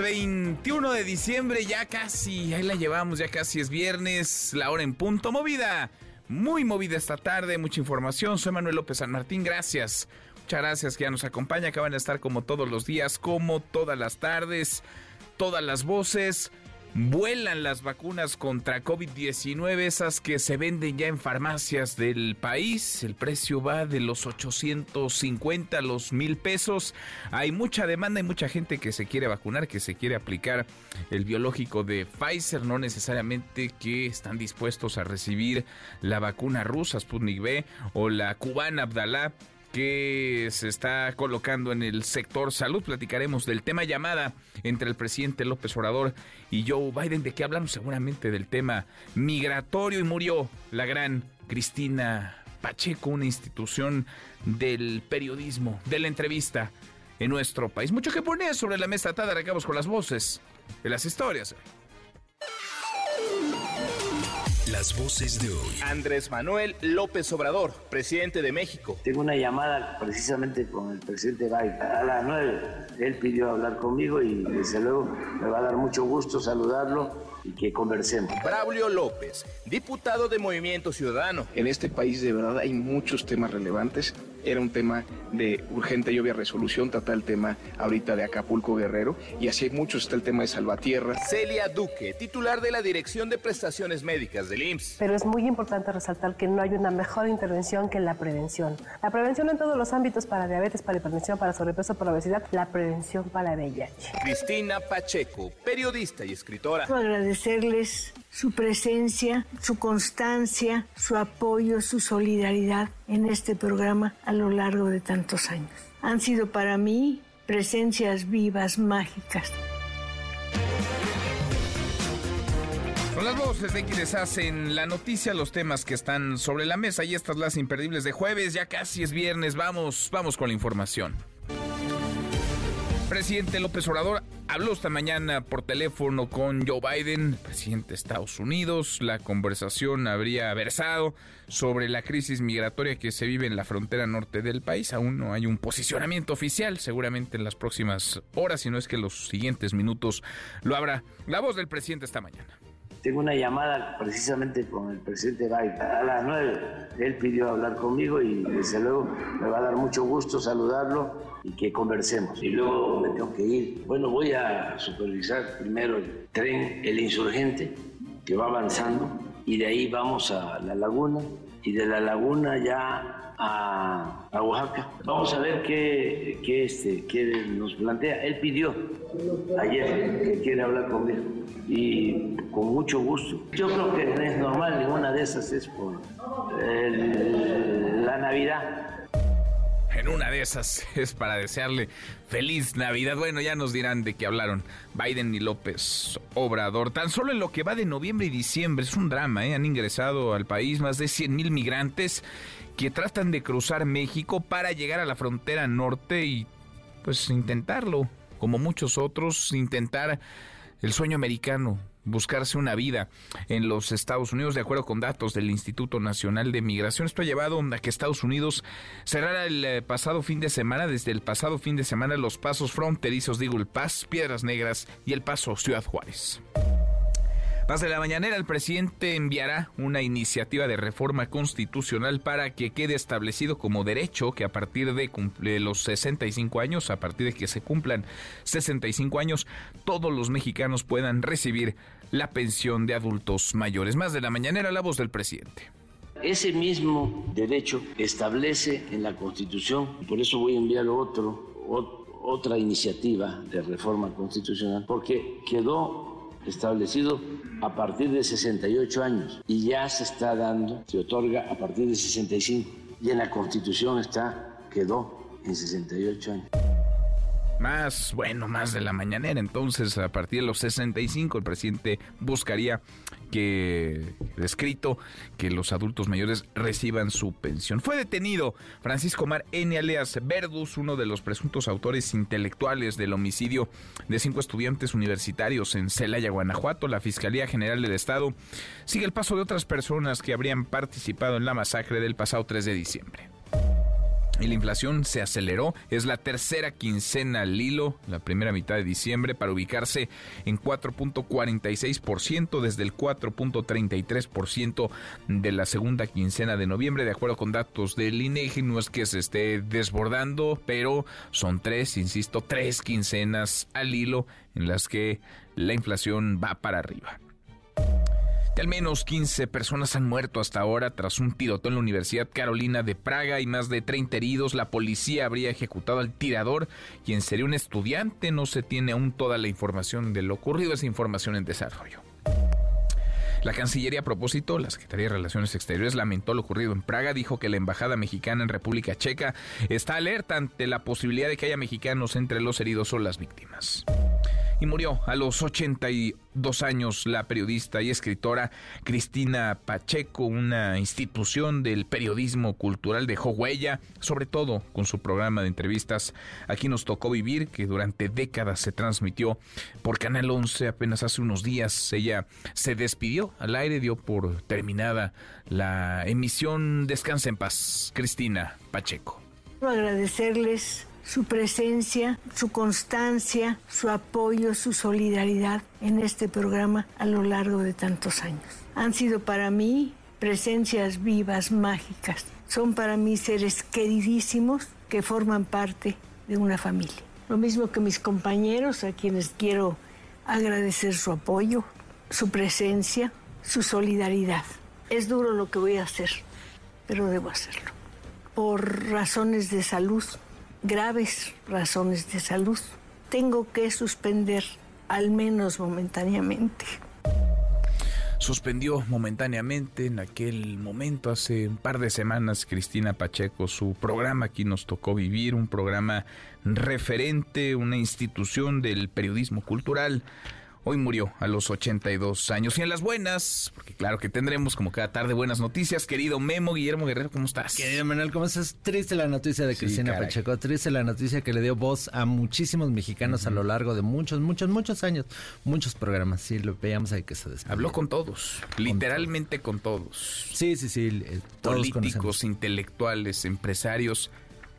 21 de diciembre, ya casi, ahí la llevamos, ya casi es viernes, la hora en punto, movida, muy movida esta tarde, mucha información, soy Manuel López San Martín, gracias, muchas gracias que ya nos acompaña, acaban de estar como todos los días, como todas las tardes, todas las voces, Vuelan las vacunas contra COVID-19, esas que se venden ya en farmacias del país. El precio va de los 850 a los mil pesos. Hay mucha demanda y mucha gente que se quiere vacunar, que se quiere aplicar el biológico de Pfizer, no necesariamente que están dispuestos a recibir la vacuna rusa Sputnik B o la cubana Abdalá que se está colocando en el sector salud. Platicaremos del tema llamada entre el presidente López Obrador y Joe Biden, de qué hablamos seguramente del tema migratorio y murió la gran Cristina Pacheco, una institución del periodismo, de la entrevista en nuestro país. Mucho que poner sobre la mesa tarde, arrancamos con las voces de las historias. Las voces de hoy. Andrés Manuel López Obrador, presidente de México. Tengo una llamada precisamente con el presidente Biden a las 9. Él pidió hablar conmigo y desde luego me va a dar mucho gusto saludarlo y que conversemos. Braulio López, diputado de Movimiento Ciudadano. En este país de verdad hay muchos temas relevantes. Era un tema de urgente y obvia resolución, tratar el tema ahorita de Acapulco Guerrero y así hay muchos, está el tema de Salvatierra. Celia Duque, titular de la Dirección de Prestaciones Médicas del IMSS. Pero es muy importante resaltar que no hay una mejor intervención que la prevención. La prevención en todos los ámbitos para diabetes, para hipertensión, para sobrepeso, para obesidad, la prevención para VIH. Cristina Pacheco, periodista y escritora. agradecerles su presencia, su constancia, su apoyo, su solidaridad en este programa a lo largo de tantos años. Han sido para mí presencias vivas, mágicas. Son las voces de quienes hacen la noticia, los temas que están sobre la mesa y estas las imperdibles de jueves, ya casi es viernes, vamos, vamos con la información. Presidente López Obrador habló esta mañana por teléfono con Joe Biden, presidente de Estados Unidos. La conversación habría versado sobre la crisis migratoria que se vive en la frontera norte del país. Aún no hay un posicionamiento oficial, seguramente en las próximas horas, si no es que los siguientes minutos lo habrá. La voz del presidente esta mañana. Tengo una llamada precisamente con el presidente Biden a las 9. Él pidió hablar conmigo y desde luego me va a dar mucho gusto saludarlo y que conversemos. Y luego me tengo que ir. Bueno, voy a supervisar primero el tren El Insurgente que va avanzando y de ahí vamos a la laguna y de la laguna ya a, a Oaxaca. Vamos a ver qué, qué, este, qué nos plantea. Él pidió ayer que quiere hablar conmigo y con mucho gusto. Yo creo que no es normal, ninguna de esas es por la Navidad. En una de esas es para desearle feliz Navidad. Bueno, ya nos dirán de qué hablaron Biden y López Obrador. Tan solo en lo que va de noviembre y diciembre, es un drama, ¿eh? Han ingresado al país más de 100 mil migrantes que tratan de cruzar México para llegar a la frontera norte y pues intentarlo, como muchos otros, intentar el sueño americano, buscarse una vida en los Estados Unidos, de acuerdo con datos del Instituto Nacional de Migración. Esto ha llevado a que Estados Unidos cerrara el eh, pasado fin de semana, desde el pasado fin de semana, los pasos fronterizos de Eagle Pass, Piedras Negras y el paso Ciudad Juárez. Más de la mañanera, el presidente enviará una iniciativa de reforma constitucional para que quede establecido como derecho que a partir de los 65 años, a partir de que se cumplan 65 años, todos los mexicanos puedan recibir la pensión de adultos mayores. Más de la mañanera, la voz del presidente. Ese mismo derecho establece en la Constitución, y por eso voy a enviar otra iniciativa de reforma constitucional, porque quedó establecido a partir de 68 años y ya se está dando, se otorga a partir de 65 y en la Constitución está, quedó en 68 años. Más, bueno, más de la mañanera. Entonces, a partir de los 65, el presidente buscaría que, escrito, que los adultos mayores reciban su pensión. Fue detenido Francisco Mar N. alias Verdus, uno de los presuntos autores intelectuales del homicidio de cinco estudiantes universitarios en Celaya, Guanajuato. La Fiscalía General del Estado sigue el paso de otras personas que habrían participado en la masacre del pasado 3 de diciembre y la inflación se aceleró. Es la tercera quincena al hilo, la primera mitad de diciembre, para ubicarse en 4.46% desde el 4.33% de la segunda quincena de noviembre, de acuerdo con datos del INEGI. No es que se esté desbordando, pero son tres, insisto, tres quincenas al hilo en las que la inflación va para arriba al menos 15 personas han muerto hasta ahora tras un tiroteo en la Universidad Carolina de Praga y más de 30 heridos. La policía habría ejecutado al tirador, quien sería un estudiante. No se tiene aún toda la información de lo ocurrido, esa información en desarrollo. La Cancillería a propósito, la Secretaría de Relaciones Exteriores lamentó lo ocurrido en Praga, dijo que la Embajada Mexicana en República Checa está alerta ante la posibilidad de que haya mexicanos entre los heridos o las víctimas y murió a los 82 años la periodista y escritora Cristina Pacheco, una institución del periodismo cultural dejó huella, sobre todo con su programa de entrevistas Aquí nos tocó vivir, que durante décadas se transmitió por Canal 11 apenas hace unos días. Ella se despidió al aire, dio por terminada la emisión Descansa en paz. Cristina Pacheco. Agradecerles su presencia, su constancia, su apoyo, su solidaridad en este programa a lo largo de tantos años. Han sido para mí presencias vivas, mágicas. Son para mí seres queridísimos que forman parte de una familia. Lo mismo que mis compañeros, a quienes quiero agradecer su apoyo, su presencia, su solidaridad. Es duro lo que voy a hacer, pero debo hacerlo. Por razones de salud, graves razones de salud, tengo que suspender, al menos momentáneamente. Suspendió momentáneamente en aquel momento, hace un par de semanas, Cristina Pacheco, su programa. Aquí nos tocó vivir, un programa referente, una institución del periodismo cultural Hoy murió a los 82 años. Y en las buenas, porque claro que tendremos como cada tarde buenas noticias. Querido Memo, Guillermo Guerrero, ¿cómo estás? Querido Manuel, ¿cómo estás? Triste la noticia de Cristina Pacheco. Triste la noticia que le dio voz a muchísimos mexicanos a lo largo de muchos, muchos, muchos años. Muchos programas. Sí, lo veíamos ahí que se despidió. Habló con todos. literalmente con todos. Sí, sí, sí. Eh, Políticos, intelectuales, empresarios,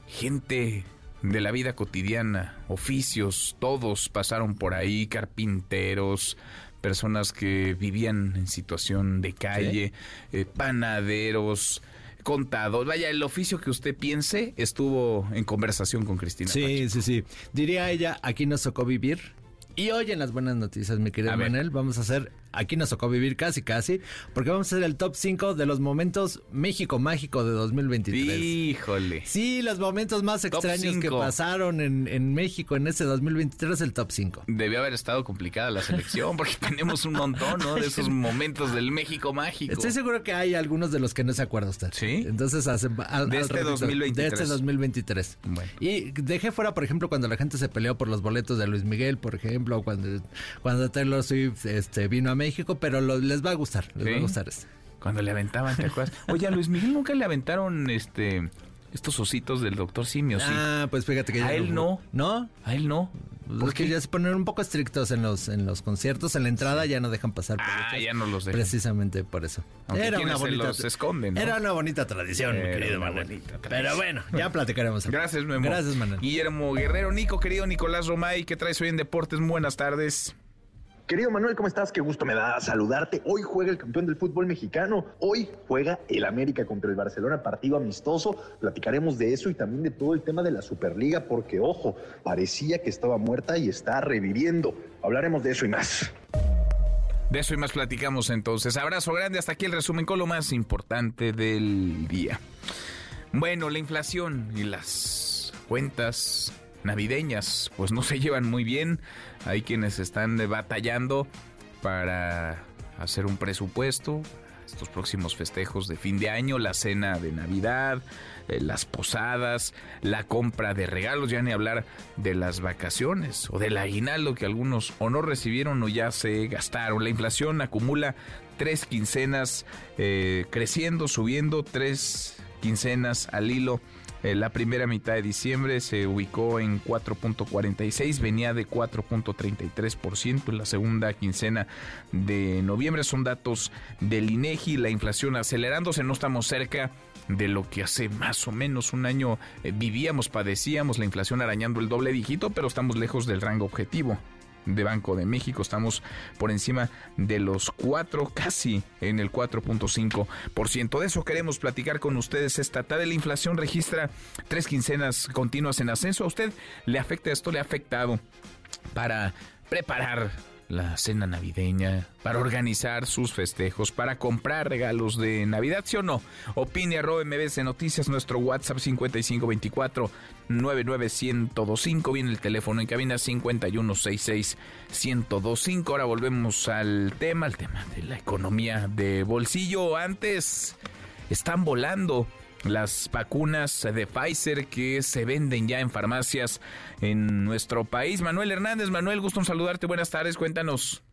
gente de la vida cotidiana, oficios, todos pasaron por ahí, carpinteros, personas que vivían en situación de calle, eh, panaderos, contados. Vaya, el oficio que usted piense estuvo en conversación con Cristina. Sí, sí, sí. Diría ella, aquí nos tocó vivir. Y hoy en las buenas noticias, mi querido Manuel, vamos a hacer aquí nos tocó vivir casi casi, porque vamos a hacer el top 5 de los momentos México mágico de 2023. Híjole. Sí, los momentos más extraños que pasaron en, en, México en ese 2023, el top 5. Debió haber estado complicada la selección, porque tenemos un montón, ¿no? De esos momentos del México mágico. Estoy seguro que hay algunos de los que no se acuerda usted. Sí. Entonces, hace, de este 2023. De este 2023. Bueno. Y dejé fuera, por ejemplo, cuando la gente se peleó por los boletos de Luis Miguel, por ejemplo, cuando, cuando Taylor Swift este, vino a México, pero les va a gustar, les va a gustar este. Cuando le aventaban, ¿te acuerdas? Oye, a Luis Miguel nunca le aventaron este estos ositos del doctor Simio, sí. Ah, pues fíjate que a él no. ¿No? A él no. Porque ya se ponen un poco estrictos en los en los conciertos, en la entrada ya no dejan pasar. Ah, ya no los dejan. Precisamente por eso. era una bonita, los esconden, Era una bonita tradición, mi querido Manuel. Pero bueno, ya platicaremos. Gracias, Memo. Gracias, Manuel. Guillermo Guerrero, Nico, querido Nicolás Romay, ¿qué traes hoy en Deportes? Buenas tardes. Querido Manuel, ¿cómo estás? Qué gusto me da saludarte. Hoy juega el campeón del fútbol mexicano. Hoy juega el América contra el Barcelona, partido amistoso. Platicaremos de eso y también de todo el tema de la Superliga, porque, ojo, parecía que estaba muerta y está reviviendo. Hablaremos de eso y más. De eso y más platicamos entonces. Abrazo grande. Hasta aquí el resumen con lo más importante del día. Bueno, la inflación y las cuentas navideñas pues no se llevan muy bien. Hay quienes están batallando para hacer un presupuesto, estos próximos festejos de fin de año, la cena de Navidad, eh, las posadas, la compra de regalos, ya ni hablar de las vacaciones o del aguinaldo que algunos o no recibieron o ya se gastaron. La inflación acumula tres quincenas eh, creciendo, subiendo, tres quincenas al hilo eh, la primera mitad de diciembre se ubicó en 4.46, venía de 4.33% en la segunda quincena de noviembre. Son datos del INEGI, la inflación acelerándose, no estamos cerca de lo que hace más o menos un año eh, vivíamos, padecíamos, la inflación arañando el doble dígito, pero estamos lejos del rango objetivo de Banco de México. Estamos por encima de los 4, casi en el 4.5%. De eso queremos platicar con ustedes esta tarde. La inflación registra tres quincenas continuas en ascenso. ¿A usted le afecta esto? ¿Le ha afectado para preparar la cena navideña, para organizar sus festejos, para comprar regalos de Navidad, ¿sí o no? Opine arroba MBC Noticias, nuestro WhatsApp 5524 99125, viene el teléfono en cabina 5166 1025. Ahora volvemos al tema, al tema de la economía de bolsillo. Antes están volando las vacunas de Pfizer que se venden ya en farmacias en nuestro país. Manuel Hernández, Manuel, gusto en saludarte. Buenas tardes, cuéntanos.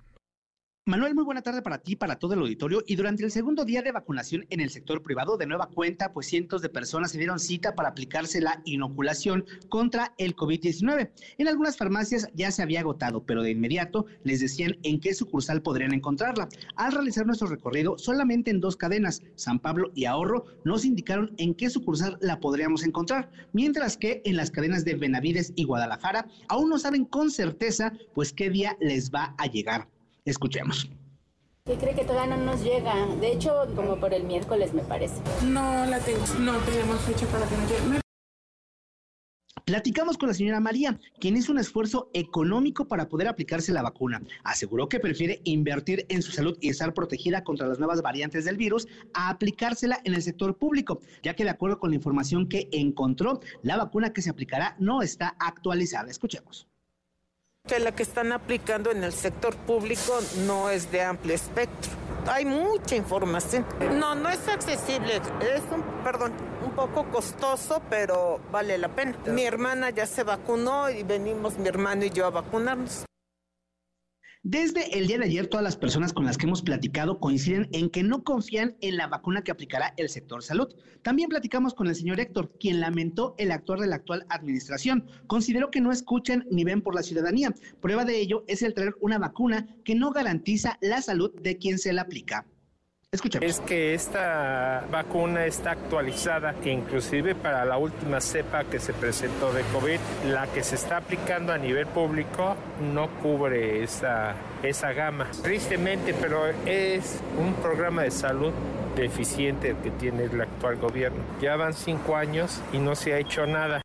Manuel, muy buena tarde para ti, para todo el auditorio. Y durante el segundo día de vacunación en el sector privado, de nueva cuenta, pues cientos de personas se dieron cita para aplicarse la inoculación contra el COVID-19. En algunas farmacias ya se había agotado, pero de inmediato les decían en qué sucursal podrían encontrarla. Al realizar nuestro recorrido, solamente en dos cadenas, San Pablo y Ahorro, nos indicaron en qué sucursal la podríamos encontrar, mientras que en las cadenas de Benavides y Guadalajara aún no saben con certeza pues qué día les va a llegar. Escuchemos. ¿Qué cree que todavía no nos llega? De hecho, como por el miércoles me parece. No la tengo, no tenemos fecha para que nos llegue. Platicamos con la señora María, quien hizo un esfuerzo económico para poder aplicarse la vacuna. Aseguró que prefiere invertir en su salud y estar protegida contra las nuevas variantes del virus a aplicársela en el sector público, ya que de acuerdo con la información que encontró, la vacuna que se aplicará no está actualizada. Escuchemos la que están aplicando en el sector público no es de amplio espectro. Hay mucha información. No, no es accesible. Es un, perdón, un poco costoso, pero vale la pena. Mi hermana ya se vacunó y venimos mi hermano y yo a vacunarnos. Desde el día de ayer, todas las personas con las que hemos platicado coinciden en que no confían en la vacuna que aplicará el sector salud. También platicamos con el señor Héctor, quien lamentó el actuar de la actual administración. Consideró que no escuchan ni ven por la ciudadanía. Prueba de ello es el traer una vacuna que no garantiza la salud de quien se la aplica. Escuchemos. Es que esta vacuna está actualizada, inclusive para la última cepa que se presentó de COVID, la que se está aplicando a nivel público no cubre esa, esa gama. Tristemente, pero es un programa de salud deficiente el que tiene el actual gobierno. Ya van cinco años y no se ha hecho nada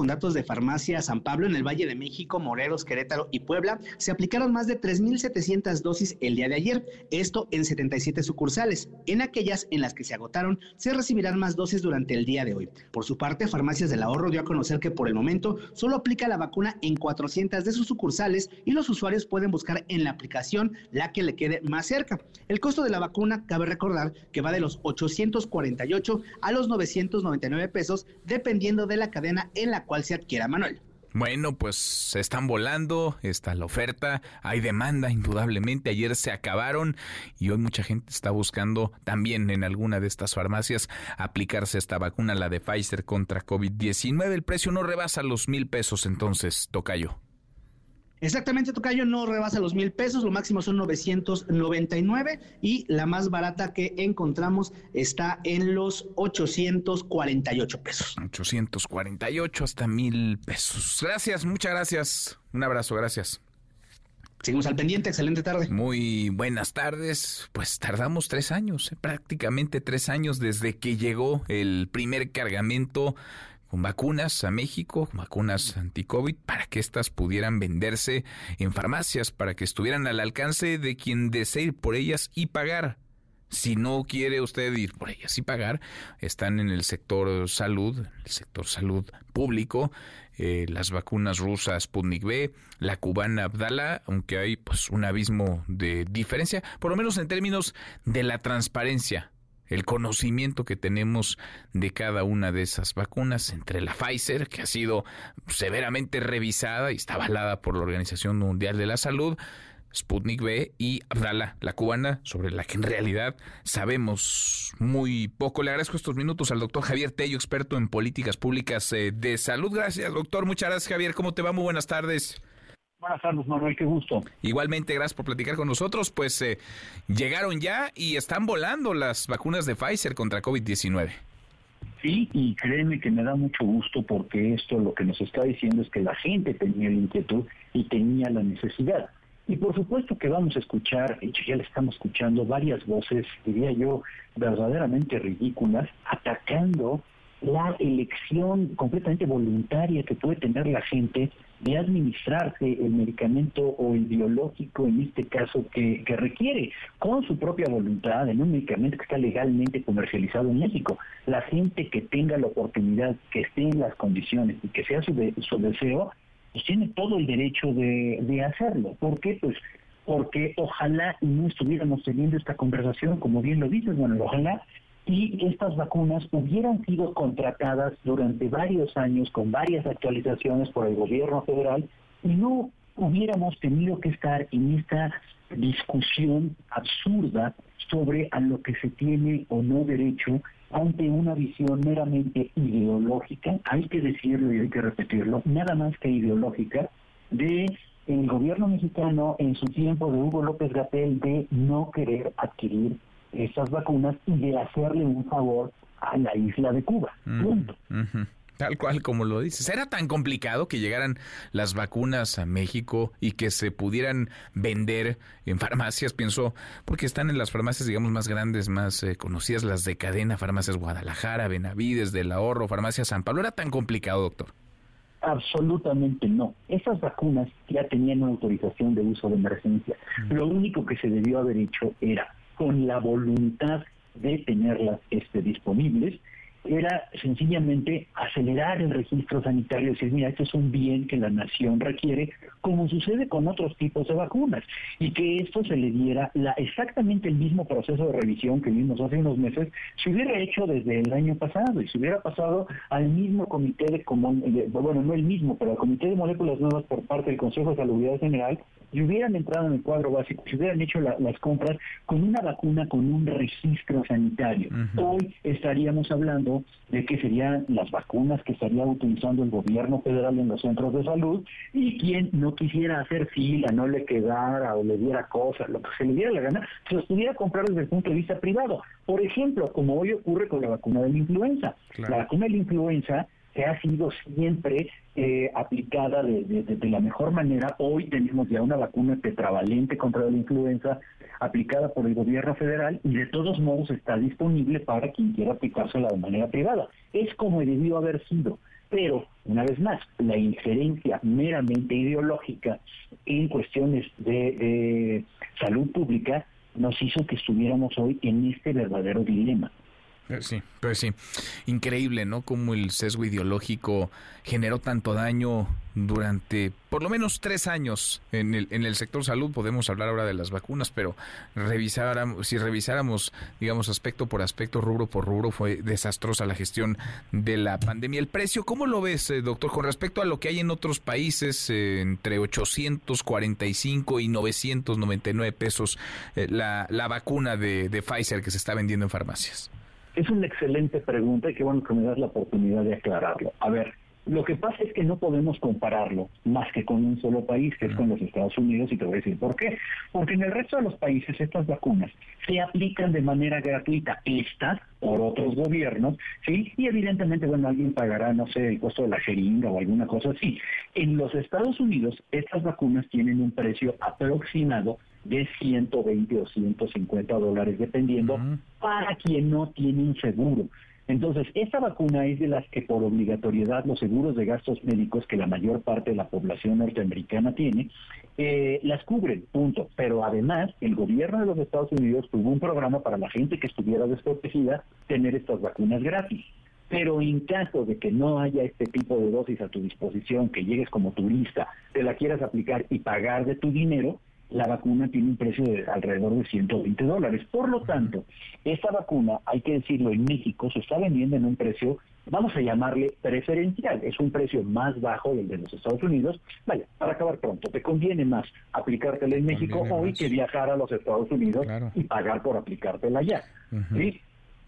con datos de farmacia San Pablo en el Valle de México, Morelos, Querétaro y Puebla, se aplicaron más de 3.700 dosis el día de ayer, esto en 77 sucursales. En aquellas en las que se agotaron, se recibirán más dosis durante el día de hoy. Por su parte, Farmacias del Ahorro dio a conocer que por el momento solo aplica la vacuna en 400 de sus sucursales y los usuarios pueden buscar en la aplicación la que le quede más cerca. El costo de la vacuna, cabe recordar que va de los 848 a los 999 pesos, dependiendo de la cadena en la cual se adquiera, Manuel. Bueno, pues se están volando, está la oferta, hay demanda indudablemente, ayer se acabaron y hoy mucha gente está buscando también en alguna de estas farmacias aplicarse esta vacuna, la de Pfizer contra COVID-19. El precio no rebasa los mil pesos entonces, Tocayo. Exactamente, Tocayo, no rebasa los mil pesos, lo máximo son 999 y la más barata que encontramos está en los 848 pesos. 848 hasta mil pesos. Gracias, muchas gracias. Un abrazo, gracias. Seguimos al pendiente, excelente tarde. Muy buenas tardes. Pues tardamos tres años, eh, prácticamente tres años desde que llegó el primer cargamento con vacunas a México, vacunas anti-COVID, para que éstas pudieran venderse en farmacias, para que estuvieran al alcance de quien desee ir por ellas y pagar. Si no quiere usted ir por ellas y pagar, están en el sector salud, el sector salud público, eh, las vacunas rusas Sputnik B, la cubana Abdala, aunque hay pues un abismo de diferencia, por lo menos en términos de la transparencia el conocimiento que tenemos de cada una de esas vacunas, entre la Pfizer, que ha sido severamente revisada y está avalada por la Organización Mundial de la Salud, Sputnik B y Abdala, la cubana, sobre la que en realidad sabemos muy poco. Le agradezco estos minutos al doctor Javier Tello, experto en políticas públicas eh, de salud. Gracias, doctor. Muchas gracias, Javier. ¿Cómo te va? Muy buenas tardes. Buenas tardes, Manuel, qué gusto. Igualmente, gracias por platicar con nosotros. Pues eh, llegaron ya y están volando las vacunas de Pfizer contra COVID-19. Sí, y créeme que me da mucho gusto porque esto lo que nos está diciendo es que la gente tenía la inquietud y tenía la necesidad. Y por supuesto que vamos a escuchar, y ya le estamos escuchando varias voces, diría yo, verdaderamente ridículas, atacando la elección completamente voluntaria que puede tener la gente de administrarse el medicamento o el biológico, en este caso, que, que, requiere con su propia voluntad en un medicamento que está legalmente comercializado en México. La gente que tenga la oportunidad, que esté en las condiciones y que sea su, su deseo, pues tiene todo el derecho de, de hacerlo. ¿Por qué? Pues porque ojalá no estuviéramos teniendo esta conversación, como bien lo dices, bueno, ojalá y estas vacunas hubieran sido contratadas durante varios años con varias actualizaciones por el gobierno federal y no hubiéramos tenido que estar en esta discusión absurda sobre a lo que se tiene o no derecho ante una visión meramente ideológica, hay que decirlo y hay que repetirlo, nada más que ideológica, de el gobierno mexicano en su tiempo de Hugo López Gatel de no querer adquirir estas vacunas y de hacerle un favor a la isla de Cuba. Punto. Tal cual como lo dices. ¿Era tan complicado que llegaran las vacunas a México y que se pudieran vender en farmacias? Pienso, porque están en las farmacias, digamos, más grandes, más eh, conocidas, las de cadena, farmacias Guadalajara, Benavides, del Ahorro, farmacia San Pablo. ¿Era tan complicado, doctor? Absolutamente no. Esas vacunas ya tenían una autorización de uso de emergencia. Lo único que se debió haber hecho era, con la voluntad de tenerlas este, disponibles, era sencillamente acelerar el registro sanitario decir, mira, esto es un bien que la nación requiere, como sucede con otros tipos de vacunas, y que esto se le diera la, exactamente el mismo proceso de revisión que vimos hace unos meses, se hubiera hecho desde el año pasado y se hubiera pasado al mismo comité de, bueno, no el mismo, pero al comité de moléculas nuevas por parte del Consejo de Salud General, y hubieran entrado en el cuadro básico, si hubieran hecho las compras con una vacuna con un registro sanitario. Hoy estaríamos hablando de que serían las vacunas que estaría utilizando el gobierno federal en los centros de salud y quien no quisiera hacer fila, no le quedara o le diera cosas, lo que se le diera la gana, se los pudiera comprar desde el punto de vista privado. Por ejemplo, como hoy ocurre con la vacuna de la influenza. La vacuna de la influenza que ha sido siempre eh, aplicada de, la mejor manera. Hoy tenemos ya una vacuna tetravalente contra la influenza aplicada por el gobierno federal y de todos modos está disponible para quien quiera aplicársela de manera privada. Es como debió haber sido. Pero, una vez más, la injerencia meramente ideológica en cuestiones de salud pública nos hizo que estuviéramos hoy en este verdadero dilema. Eh, sí, pues sí. Increíble, ¿no? Como el sesgo ideológico generó tanto daño durante por lo menos tres años en el, en el sector salud. Podemos hablar ahora de las vacunas, pero revisáramos, si revisáramos, digamos, aspecto por aspecto, rubro por rubro, fue desastrosa la gestión de la pandemia. El precio, ¿cómo lo ves, eh, doctor, con respecto a lo que hay en otros países, eh, entre 845 y 999 pesos la, la vacuna de Pfizer que se está vendiendo en farmacias? Es una excelente pregunta y qué bueno que me das la oportunidad de aclararlo. A ver, lo que pasa es que no podemos compararlo más que con un solo país, que es con los Estados Unidos, y te voy a decir por qué. Porque en el resto de los países estas vacunas se aplican de manera gratuita, estas por otros gobiernos, ¿sí? Y evidentemente, bueno, alguien pagará, no sé, el costo de la jeringa o alguna cosa así. En los Estados Unidos, estas vacunas tienen un precio aproximado de 120 o 150 dólares, dependiendo, para quien no tiene un seguro. Entonces, esta vacuna es de las que por obligatoriedad los seguros de gastos médicos que la mayor parte de la población norteamericana tiene, eh, las cubren, punto. Pero además, el gobierno de los Estados Unidos tuvo un programa para la gente que estuviera desprotegida tener estas vacunas gratis. Pero en caso de que no haya este tipo de dosis a tu disposición, que llegues como turista, te la quieras aplicar y pagar de tu dinero, la vacuna tiene un precio de alrededor de 120 dólares. Por lo tanto, esta vacuna, hay que decirlo, en México se está vendiendo en un precio, vamos a llamarle preferencial, es un precio más bajo del de los Estados Unidos. Vaya, para acabar pronto, te conviene más aplicártela en México hoy que viajar a los Estados Unidos y pagar por aplicártela allá. ¿sí?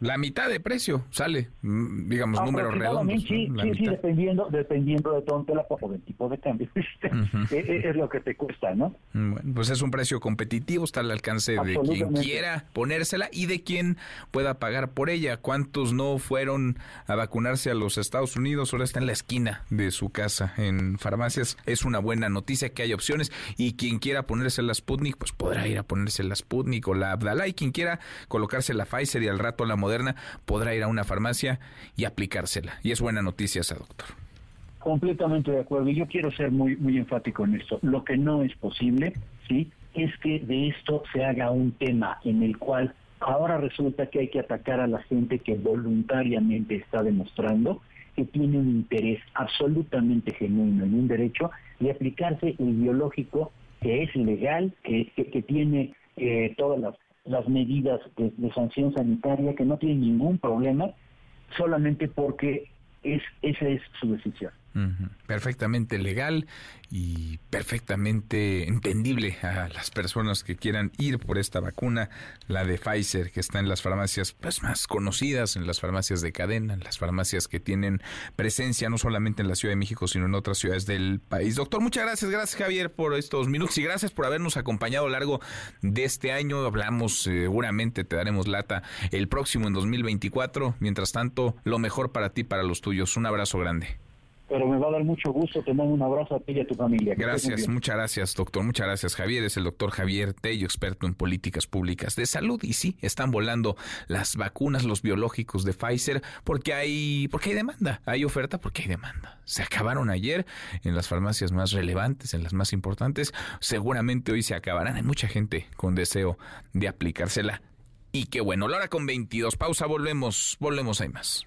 La mitad de precio sale, mm, digamos, números redondos. Sí, sí, sí, dependiendo, dependiendo de todo la o del tipo de cambio. E, e, es, lo que te cuesta, ¿no? Mm, bueno, pues es un precio competitivo, está al alcance de quien quiera ponérsela y de quien pueda pagar por ella. ¿Cuántos no fueron a vacunarse a los Estados Unidos? Ahora está en la esquina de su casa, en farmacias. Es una buena noticia que hay opciones y quien quiera ponerse la Sputnik, pues podrá ir a ponerse la Sputnik o la Abdala y quien quiera colocarse la Pfizer y al rato la Moderna podrá ir a una farmacia y aplicársela. Y es buena noticia esa, doctor. Completamente de acuerdo. Y yo quiero ser muy, muy enfático en esto. Lo que no es posible, ¿sí? Es que de esto se haga un tema en el cual ahora resulta que hay que atacar a la gente que voluntariamente está demostrando que tiene un interés absolutamente genuino y un derecho de aplicarse el biológico que es legal, que, que, tiene eh, todas las las medidas de, sanción sanitaria, que no tienen ningún problema, solamente porque es, esa es su decisión. Perfectamente legal y perfectamente entendible a las personas que quieran ir por esta vacuna, la de Pfizer, que está en las farmacias pues, más conocidas, en las farmacias de cadena, en las farmacias que tienen presencia no solamente en la Ciudad de México, sino en otras ciudades del país. Doctor, muchas gracias, gracias Javier por estos minutos y gracias por habernos acompañado a lo largo de este año. Hablamos, seguramente te daremos lata el próximo en 2024. Mientras tanto, lo mejor para ti, para los tuyos. Un abrazo grande pero me va a dar mucho gusto. Te mando un abrazo a ti y a tu familia. Gracias, muchas gracias, doctor. Muchas gracias, Javier. Es el doctor Javier Tello, experto en políticas públicas de salud. Y sí, están volando las vacunas, los biológicos de Pfizer, porque hay, porque hay demanda. Hay oferta porque hay demanda. Se acabaron ayer en las farmacias más relevantes, en las más importantes. Seguramente hoy se acabarán. Hay mucha gente con deseo de aplicársela. Y qué bueno, la hora con 22. Pausa, volvemos, volvemos, hay más.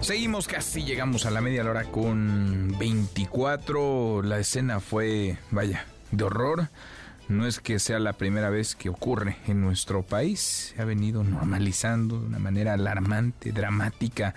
Seguimos, casi llegamos a la media hora con 24. La escena fue, vaya, de horror. No es que sea la primera vez que ocurre en nuestro país. Se ha venido normalizando de una manera alarmante, dramática,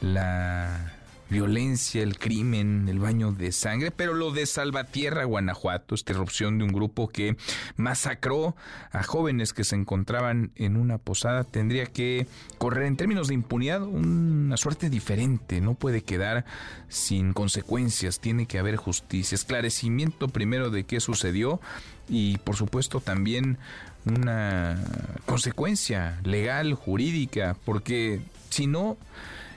la violencia, el crimen, el baño de sangre, pero lo de Salvatierra, Guanajuato, esta erupción de un grupo que masacró a jóvenes que se encontraban en una posada, tendría que correr en términos de impunidad una suerte diferente, no puede quedar sin consecuencias, tiene que haber justicia, esclarecimiento primero de qué sucedió y por supuesto también una consecuencia legal, jurídica, porque si no,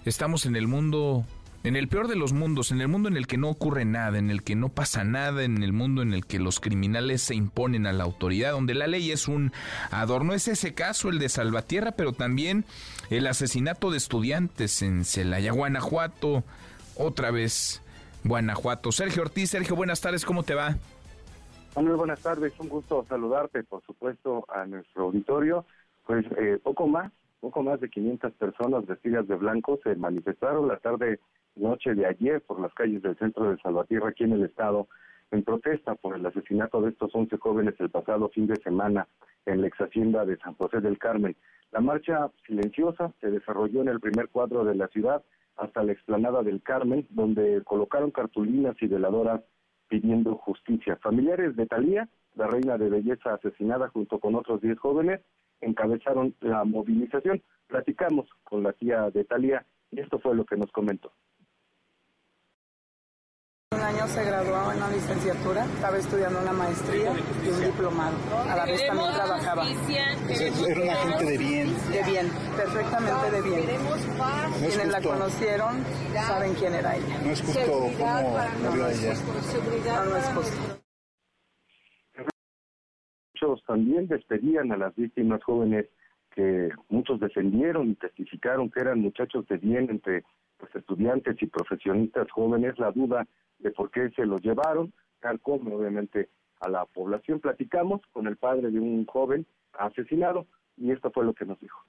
estamos en el mundo en el peor de los mundos, en el mundo en el que no ocurre nada, en el que no pasa nada, en el mundo en el que los criminales se imponen a la autoridad, donde la ley es un adorno. Es ese caso, el de Salvatierra, pero también el asesinato de estudiantes en Celaya, Guanajuato, otra vez Guanajuato. Sergio Ortiz, Sergio, buenas tardes, ¿cómo te va? Muy buenas tardes, un gusto saludarte, por supuesto, a nuestro auditorio. Pues eh, poco más, poco más de 500 personas vestidas de blanco se manifestaron la tarde noche de ayer por las calles del centro de Salvatierra aquí en el estado en protesta por el asesinato de estos 11 jóvenes el pasado fin de semana en la ex hacienda de San José del Carmen. La marcha silenciosa se desarrolló en el primer cuadro de la ciudad hasta la explanada del Carmen, donde colocaron cartulinas y veladoras pidiendo justicia. Familiares de Talía, la reina de belleza asesinada junto con otros 10 jóvenes, encabezaron la movilización. Platicamos con la tía de Talía y esto fue lo que nos comentó. Un año se graduó en la licenciatura, estaba estudiando una maestría y un diplomado. A la vez también trabajaba. Era una gente de bien. De bien, perfectamente de bien. No Quienes la conocieron saben quién era ella. No es justo cómo murió ella. No, no es justo. Muchos también despedían a las víctimas jóvenes que muchos defendieron y testificaron que eran muchachos de bien entre pues, estudiantes y profesionistas jóvenes, la duda de por qué se los llevaron, tal como obviamente a la población. Platicamos con el padre de un joven asesinado y esto fue lo que nos dijo.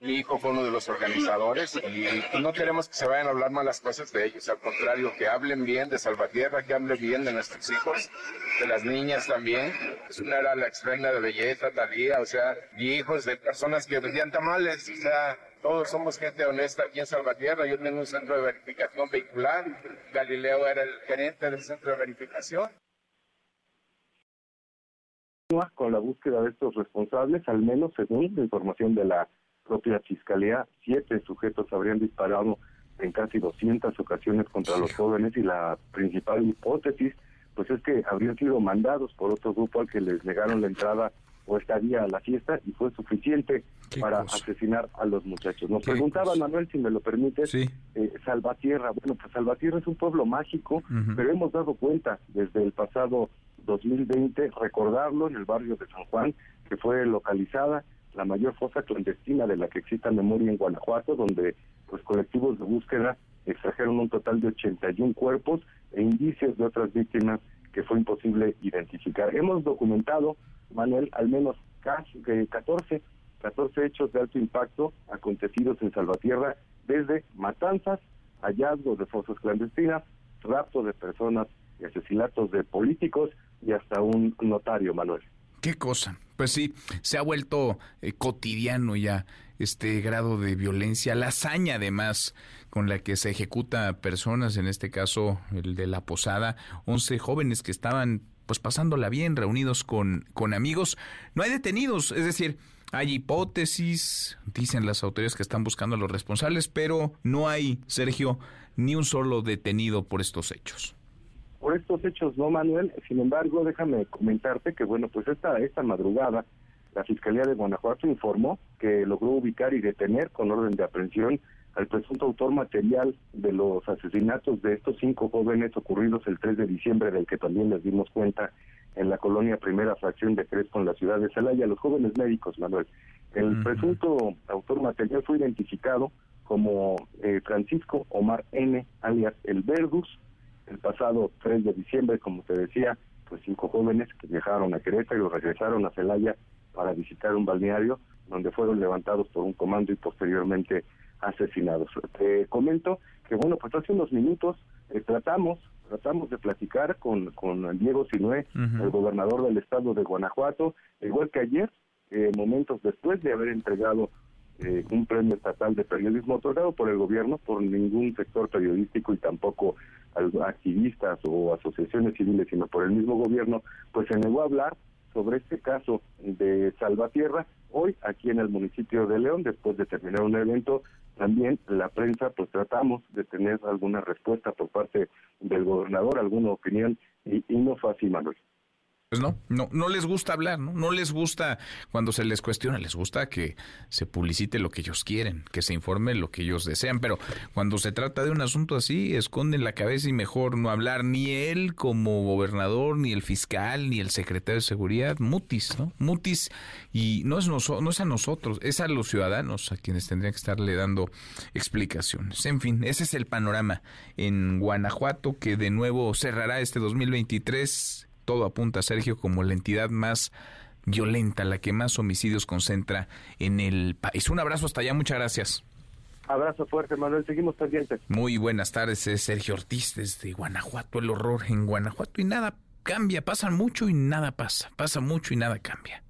Mi hijo fue uno de los organizadores y no queremos que se vayan a hablar malas cosas de ellos, al contrario, que hablen bien de Salvatierra, que hablen bien de nuestros hijos, de las niñas también. Es una era la ex reina de belleza, Talía, o sea, hijos de personas que vendían tamales, o sea, todos somos gente honesta aquí en Salvatierra. Yo tengo un centro de verificación vehicular, Galileo era el gerente del centro de verificación. Con la búsqueda de estos responsables, al menos según la información de la propia fiscalía, siete sujetos habrían disparado en casi 200 ocasiones contra los jóvenes y la principal hipótesis pues es que habrían sido mandados por otro grupo al que les negaron la entrada o estadía a la fiesta y fue suficiente para asesinar a los muchachos. Nos preguntaba Manuel, si me lo permites, eh, Salvatierra. Bueno, pues Salvatierra es un pueblo mágico, pero hemos dado cuenta desde el pasado 2020, recordarlo en el barrio de San Juan, que fue localizada la mayor fosa clandestina de la que exista memoria en Guanajuato, donde los colectivos de búsqueda extrajeron un total de 81 cuerpos e indicios de otras víctimas que fue imposible identificar. Hemos documentado, Manuel, al menos casi 14, 14 hechos de alto impacto acontecidos en Salvatierra, desde matanzas, hallazgos de fosas clandestinas, raptos de personas y asesinatos de políticos y hasta un notario, Manuel. Qué cosa. Pues sí, se ha vuelto eh, cotidiano ya este grado de violencia, la hazaña además con la que se ejecuta a personas, en este caso el de la posada, 11 jóvenes que estaban pues pasándola bien, reunidos con, con amigos. No hay detenidos, es decir, hay hipótesis, dicen las autoridades que están buscando a los responsables, pero no hay, Sergio, ni un solo detenido por estos hechos por estos hechos, no, Manuel. Sin embargo, déjame comentarte que, bueno, pues esta, esta madrugada la Fiscalía de Guanajuato informó que logró ubicar y detener con orden de aprehensión al presunto autor material de los asesinatos de estos cinco jóvenes ocurridos el 3 de diciembre, del que también les dimos cuenta en la colonia Primera Fracción de Crespo en la ciudad de Celaya, los jóvenes médicos, Manuel. El presunto autor material fue identificado como eh, Francisco Omar N., alias El Verdus, el pasado 3 de diciembre, como te decía, pues cinco jóvenes que viajaron a Querétaro y regresaron a Celaya para visitar un balneario donde fueron levantados por un comando y posteriormente asesinados. Te comento que, bueno, pues hace unos minutos eh, tratamos tratamos de platicar con, con Diego Sinué, el gobernador del estado de Guanajuato, igual que ayer, eh, momentos después de haber entregado eh, un premio estatal de periodismo otorgado por el gobierno, por ningún sector periodístico y tampoco activistas o asociaciones civiles, sino por el mismo gobierno, pues se negó a hablar sobre este caso de Salvatierra. Hoy, aquí en el municipio de León, después de terminar un evento, también la prensa, pues tratamos de tener alguna respuesta por parte del gobernador, alguna opinión, y, y no fue así, Manuel. Pues no, no, no les gusta hablar, ¿no? No les gusta cuando se les cuestiona, les gusta que se publicite lo que ellos quieren, que se informe lo que ellos desean, pero cuando se trata de un asunto así, esconden la cabeza y mejor no hablar ni él como gobernador, ni el fiscal, ni el secretario de seguridad, mutis, ¿no? Mutis, y no es, no es a nosotros, es a los ciudadanos a quienes tendrían que estarle dando explicaciones. En fin, ese es el panorama en Guanajuato, que de nuevo cerrará este 2023 todo apunta, Sergio, como la entidad más violenta, la que más homicidios concentra en el país. Un abrazo hasta allá, muchas gracias. Abrazo fuerte, Manuel. Seguimos pendientes. Muy buenas tardes, es Sergio Ortiz desde Guanajuato. El horror en Guanajuato y nada cambia. Pasa mucho y nada pasa. Pasa mucho y nada cambia.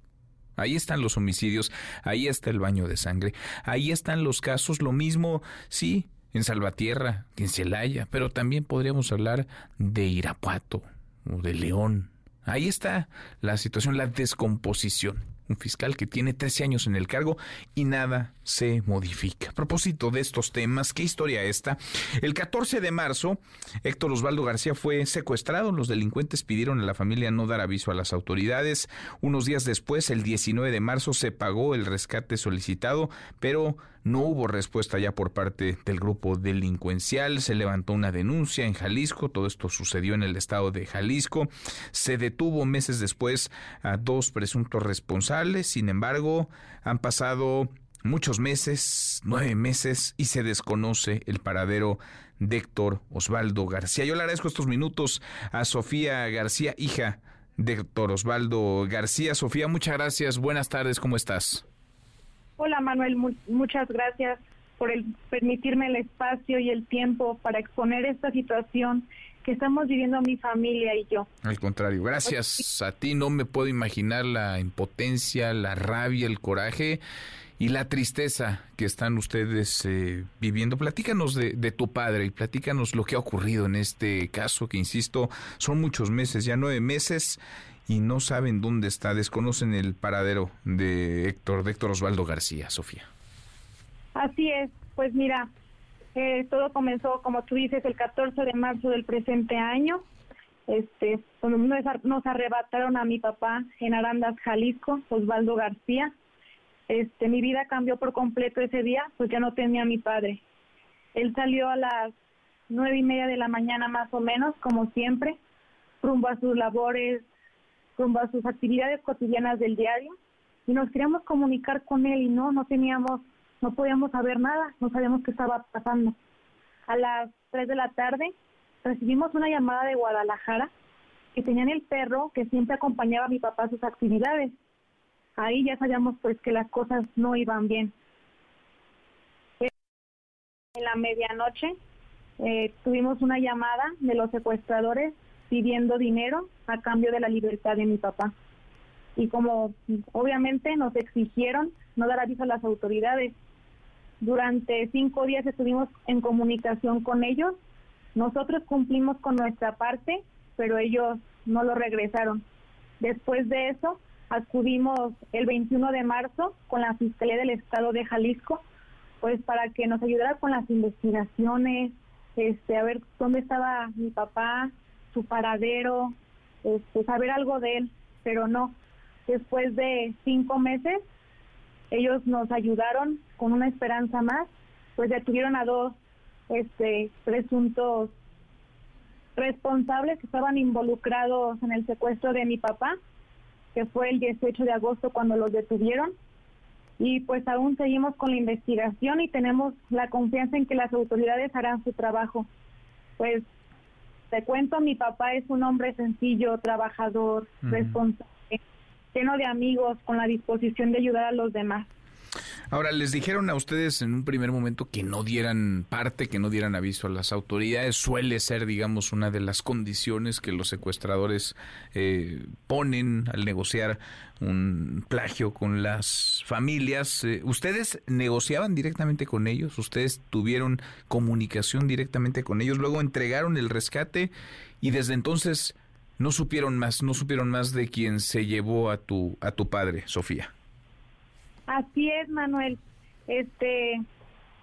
Ahí están los homicidios, ahí está el baño de sangre, ahí están los casos, lo mismo, sí, en Salvatierra, en Celaya, pero también podríamos hablar de Irapuato, de León. Ahí está la situación, la descomposición. un fiscal que tiene 13 años en el cargo y nada se modifica. A propósito de estos temas, ¿qué historia esta? El 14 de marzo, Héctor Osvaldo García fue secuestrado. Los delincuentes pidieron a la familia no dar aviso a las autoridades. Unos días después, el 19 de marzo, se pagó el rescate solicitado, pero no hubo respuesta ya por parte del grupo delincuencial. Se levantó una denuncia en Jalisco. Todo esto sucedió en el estado de Jalisco. Se detuvo meses después a dos presuntos responsables. Sin embargo, han pasado muchos meses, nueve meses, y se desconoce el paradero de Héctor Osvaldo García. Yo le agradezco estos minutos a Sofía García, hija de Héctor Osvaldo García. Sofía, muchas gracias. Buenas tardes, ¿cómo estás? Hola Manuel, muchas gracias por el permitirme el espacio y el tiempo para exponer esta situación que estamos viviendo mi familia y yo. Al contrario, gracias a ti no me puedo imaginar la impotencia, la rabia, el coraje y la tristeza que están ustedes eh, viviendo. Platícanos de, de, tu padre y platícanos lo que ha ocurrido en este caso, que insisto, son muchos meses, ya nueve meses, y no saben dónde está, desconocen el paradero de Héctor, de Héctor Osvaldo García, Sofía. Así es, pues mira, eh, todo comenzó, como tú dices, el 14 de marzo del presente año. Este, cuando nos arrebataron a mi papá en Arandas, Jalisco, Osvaldo García. Este, mi vida cambió por completo ese día, pues ya no tenía a mi padre. Él salió a las nueve y media de la mañana más o menos, como siempre, rumbo a sus labores, rumbo a sus actividades cotidianas del diario, y nos queríamos comunicar con él y no, no teníamos, no podíamos saber nada, no sabíamos qué estaba pasando. A las tres de la tarde recibimos una llamada de Guadalajara que tenían el perro que siempre acompañaba a mi papá a sus actividades ahí ya sabíamos pues que las cosas no iban bien. En la medianoche eh, tuvimos una llamada de los secuestradores pidiendo dinero a cambio de la libertad de mi papá. Y como obviamente nos exigieron no dar aviso a las autoridades, durante cinco días estuvimos en comunicación con ellos. Nosotros cumplimos con nuestra parte, pero ellos no lo regresaron. Después de eso, acudimos el 21 de marzo con la Fiscalía del Estado de Jalisco, pues para que nos ayudara con las investigaciones, este, a ver dónde estaba mi papá, su paradero, este, saber algo de él, pero no. Después de cinco meses, ellos nos ayudaron con una esperanza más, pues detuvieron a dos este, presuntos responsables que estaban involucrados en el secuestro de mi papá que fue el 18 de agosto cuando los detuvieron. Y pues aún seguimos con la investigación y tenemos la confianza en que las autoridades harán su trabajo. Pues te cuento, mi papá es un hombre sencillo, trabajador, responsable, lleno de amigos, con la disposición de ayudar a los demás. Ahora, les dijeron a ustedes en un primer momento que no dieran parte, que no dieran aviso a las autoridades. Suele ser, digamos, una de las condiciones que los secuestradores eh, ponen al negociar un plagio con las familias. Eh, ¿Ustedes negociaban directamente con ellos? ¿Ustedes tuvieron comunicación directamente con ellos? Luego entregaron el rescate y desde entonces no supieron más, no supieron más de quien se llevó a tu, a tu padre, Sofía. Así es, Manuel. Este,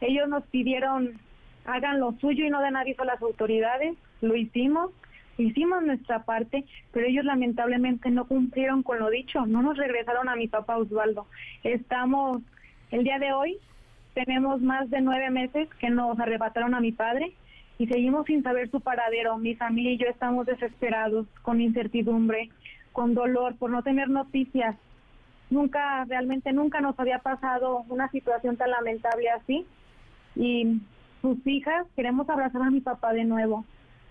ellos nos pidieron hagan lo suyo y no den aviso a las autoridades. Lo hicimos, hicimos nuestra parte, pero ellos lamentablemente no cumplieron con lo dicho. No nos regresaron a mi papá Osvaldo. Estamos, el día de hoy, tenemos más de nueve meses que nos arrebataron a mi padre y seguimos sin saber su paradero. Mi familia y yo estamos desesperados, con incertidumbre, con dolor por no tener noticias nunca, realmente nunca nos había pasado una situación tan lamentable así. Y sus hijas, queremos abrazar a mi papá de nuevo.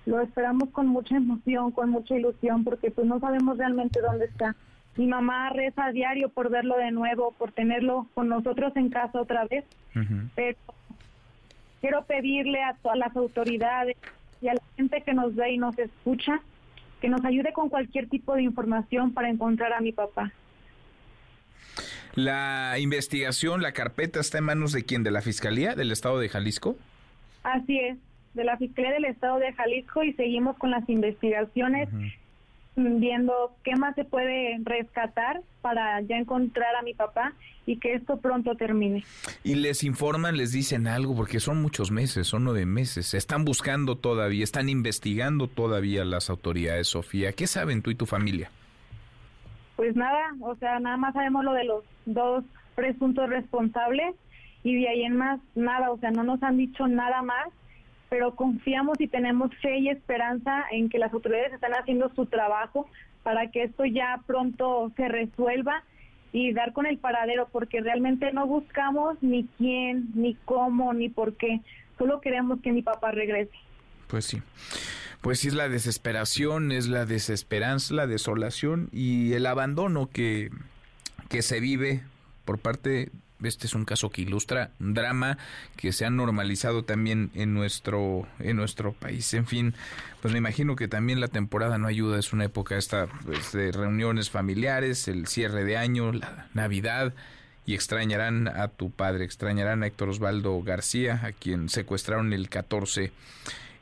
Lo esperamos con mucha emoción, con mucha ilusión, porque pues no sabemos realmente dónde está. Mi mamá reza a diario por verlo de nuevo, por tenerlo con nosotros en casa otra vez. Pero quiero pedirle a todas las autoridades y a la gente que nos ve y nos escucha que nos ayude con cualquier tipo de información para encontrar a mi papá. La investigación, la carpeta está en manos de quién, de la Fiscalía del Estado de Jalisco. Así es, de la Fiscalía del Estado de Jalisco y seguimos con las investigaciones. viendo qué más se puede rescatar para ya encontrar a mi papá y que esto pronto termine. ¿Y les informan, les dicen algo? Porque son muchos meses, son nueve meses. Están buscando todavía, están investigando todavía las autoridades, Sofía. ¿Qué saben tú y tu familia? Pues nada, o sea, nada más sabemos lo de los dos presuntos responsables y de ahí en más nada, o sea, no nos han dicho nada más, pero confiamos y tenemos fe y esperanza en que las autoridades están haciendo su trabajo para que esto ya pronto se resuelva y dar con el paradero, porque realmente no buscamos ni quién, ni cómo, ni por qué, solo queremos que mi papá regrese. Pues sí. Pues es la desesperación, es la desesperanza, la desolación y el abandono que, que se vive por parte este es un caso que ilustra un drama que se ha normalizado también en nuestro en nuestro país. En fin, pues me imagino que también la temporada no ayuda, es una época esta pues, de reuniones familiares, el cierre de año, la Navidad y extrañarán a tu padre, extrañarán a Héctor Osvaldo García, a quien secuestraron el 14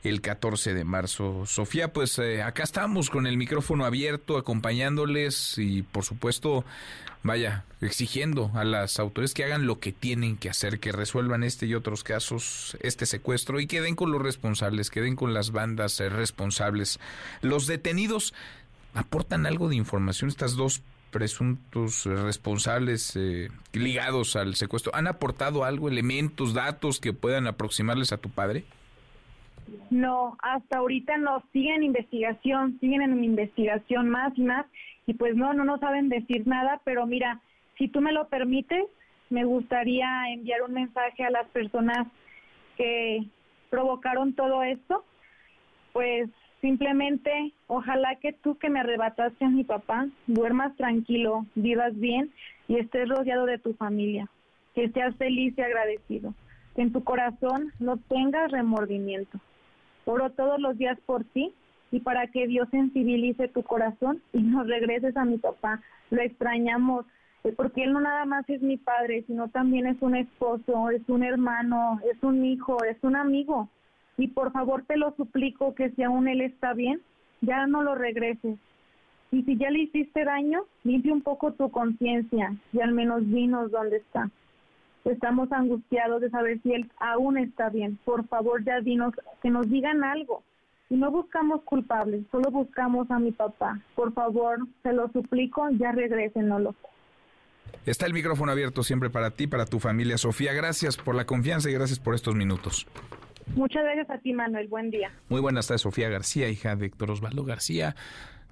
el 14 de marzo. Sofía, pues eh, acá estamos con el micrófono abierto, acompañándoles y por supuesto, vaya, exigiendo a las autoridades que hagan lo que tienen que hacer, que resuelvan este y otros casos, este secuestro y queden con los responsables, queden con las bandas eh, responsables. Los detenidos aportan algo de información, estas dos presuntos responsables eh, ligados al secuestro, ¿han aportado algo, elementos, datos que puedan aproximarles a tu padre? No, hasta ahorita no, siguen en investigación, siguen en investigación más y más, y pues no, no nos saben decir nada, pero mira, si tú me lo permites, me gustaría enviar un mensaje a las personas que provocaron todo esto, pues simplemente ojalá que tú que me arrebataste a mi papá, duermas tranquilo, vivas bien y estés rodeado de tu familia, que seas feliz y agradecido, que en tu corazón no tengas remordimiento. Oro todos los días por ti y para que Dios sensibilice tu corazón y nos regreses a mi papá. Lo extrañamos eh, porque él no nada más es mi padre, sino también es un esposo, es un hermano, es un hijo, es un amigo. Y por favor te lo suplico que si aún él está bien, ya no lo regreses. Y si ya le hiciste daño, limpia un poco tu conciencia y al menos dinos dónde está. Estamos angustiados de saber si él aún está bien. Por favor, ya dinos, que nos digan algo. Y no buscamos culpables, solo buscamos a mi papá. Por favor, se lo suplico, ya regresenlo. Está el micrófono abierto siempre para ti, para tu familia. Sofía, gracias por la confianza y gracias por estos minutos. Muchas gracias a ti, Manuel. Buen día. Muy buenas tardes, Sofía García, hija de Héctor Osvaldo García.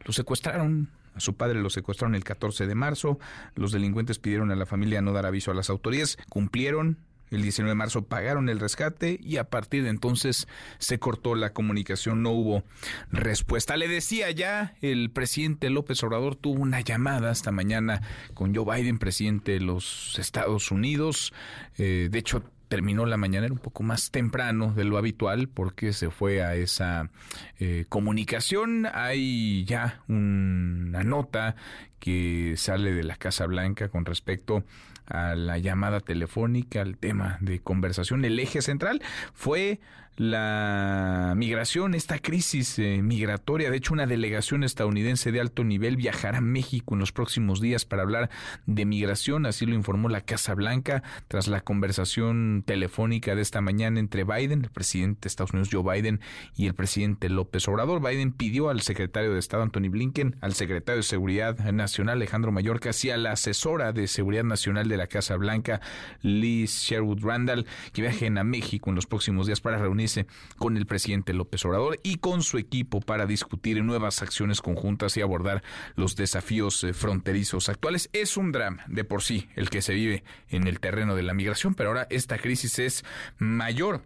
Lo secuestraron a su padre lo secuestraron el 14 de marzo. Los delincuentes pidieron a la familia no dar aviso a las autoridades. Cumplieron. El 19 de marzo pagaron el rescate y a partir de entonces se cortó la comunicación, no hubo respuesta. Le decía ya, el presidente López Obrador tuvo una llamada esta mañana con Joe Biden, presidente de los Estados Unidos. Eh, de hecho, terminó la mañana un poco más temprano de lo habitual porque se fue a esa eh, comunicación. Hay ya una nota que sale de la Casa Blanca con respecto a la llamada telefónica, al tema de conversación. El eje central fue la migración, esta crisis eh, migratoria. De hecho, una delegación estadounidense de alto nivel viajará a México en los próximos días para hablar de migración, así lo informó la Casa Blanca tras la conversación telefónica de esta mañana entre Biden, el presidente de Estados Unidos Joe Biden y el presidente López Obrador. Biden pidió al secretario de Estado Anthony Blinken, al secretario de Seguridad Nacional Alejandro Mayorkas y a la asesora de Seguridad Nacional de la Casa Blanca Liz Sherwood Randall que viajen a México en los próximos días para reunirse con el presidente López Obrador y con su equipo para discutir nuevas acciones conjuntas y abordar los desafíos eh, fronterizos actuales. Es un drama de por sí el que se vive en el terreno de la migración, pero ahora esta crisis es mayor.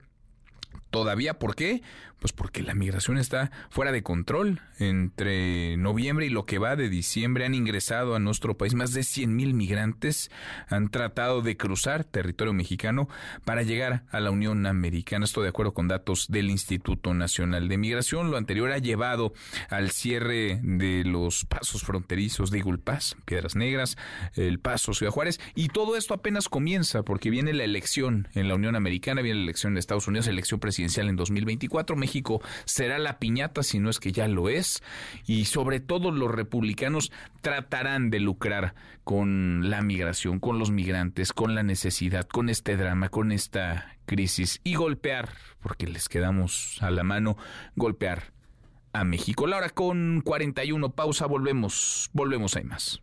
Todavía, ¿por qué? Pues porque la migración está fuera de control. Entre noviembre y lo que va de diciembre han ingresado a nuestro país más de 100 mil migrantes. Han tratado de cruzar territorio mexicano para llegar a la Unión Americana. Esto de acuerdo con datos del Instituto Nacional de Migración. Lo anterior ha llevado al cierre de los pasos fronterizos de Igulpaz, Piedras Negras, el Paso Ciudad Juárez. Y todo esto apenas comienza porque viene la elección en la Unión Americana, viene la elección en Estados Unidos, elección presidencial en 2024. México será la piñata, si no es que ya lo es, y sobre todo los republicanos tratarán de lucrar con la migración, con los migrantes, con la necesidad, con este drama, con esta crisis y golpear, porque les quedamos a la mano, golpear a México. La hora con 41, pausa, volvemos, volvemos, hay más.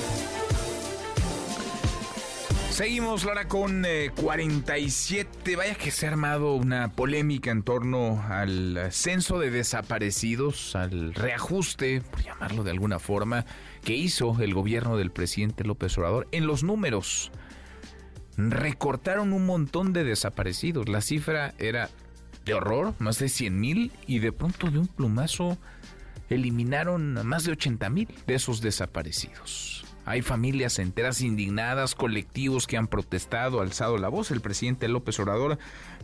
Seguimos, Lara, con 47. Vaya que se ha armado una polémica en torno al censo de desaparecidos, al reajuste, por llamarlo de alguna forma, que hizo el gobierno del presidente López Obrador en los números. Recortaron un montón de desaparecidos. La cifra era de horror, más de 100 mil, y de pronto de un plumazo eliminaron más de 80 mil de esos desaparecidos. Hay familias enteras indignadas, colectivos que han protestado, alzado la voz. El presidente López Obrador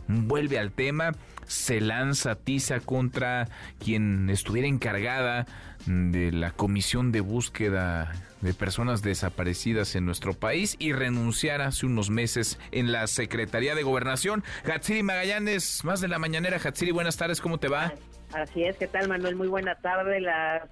vuelve al tema, se lanza tiza contra quien estuviera encargada de la comisión de búsqueda de personas desaparecidas en nuestro país y renunciar hace unos meses en la Secretaría de Gobernación. Hatsiri Magallanes, más de la mañanera. Hatsiri, buenas tardes, ¿cómo te va? Así es, ¿qué tal Manuel? Muy buena tarde.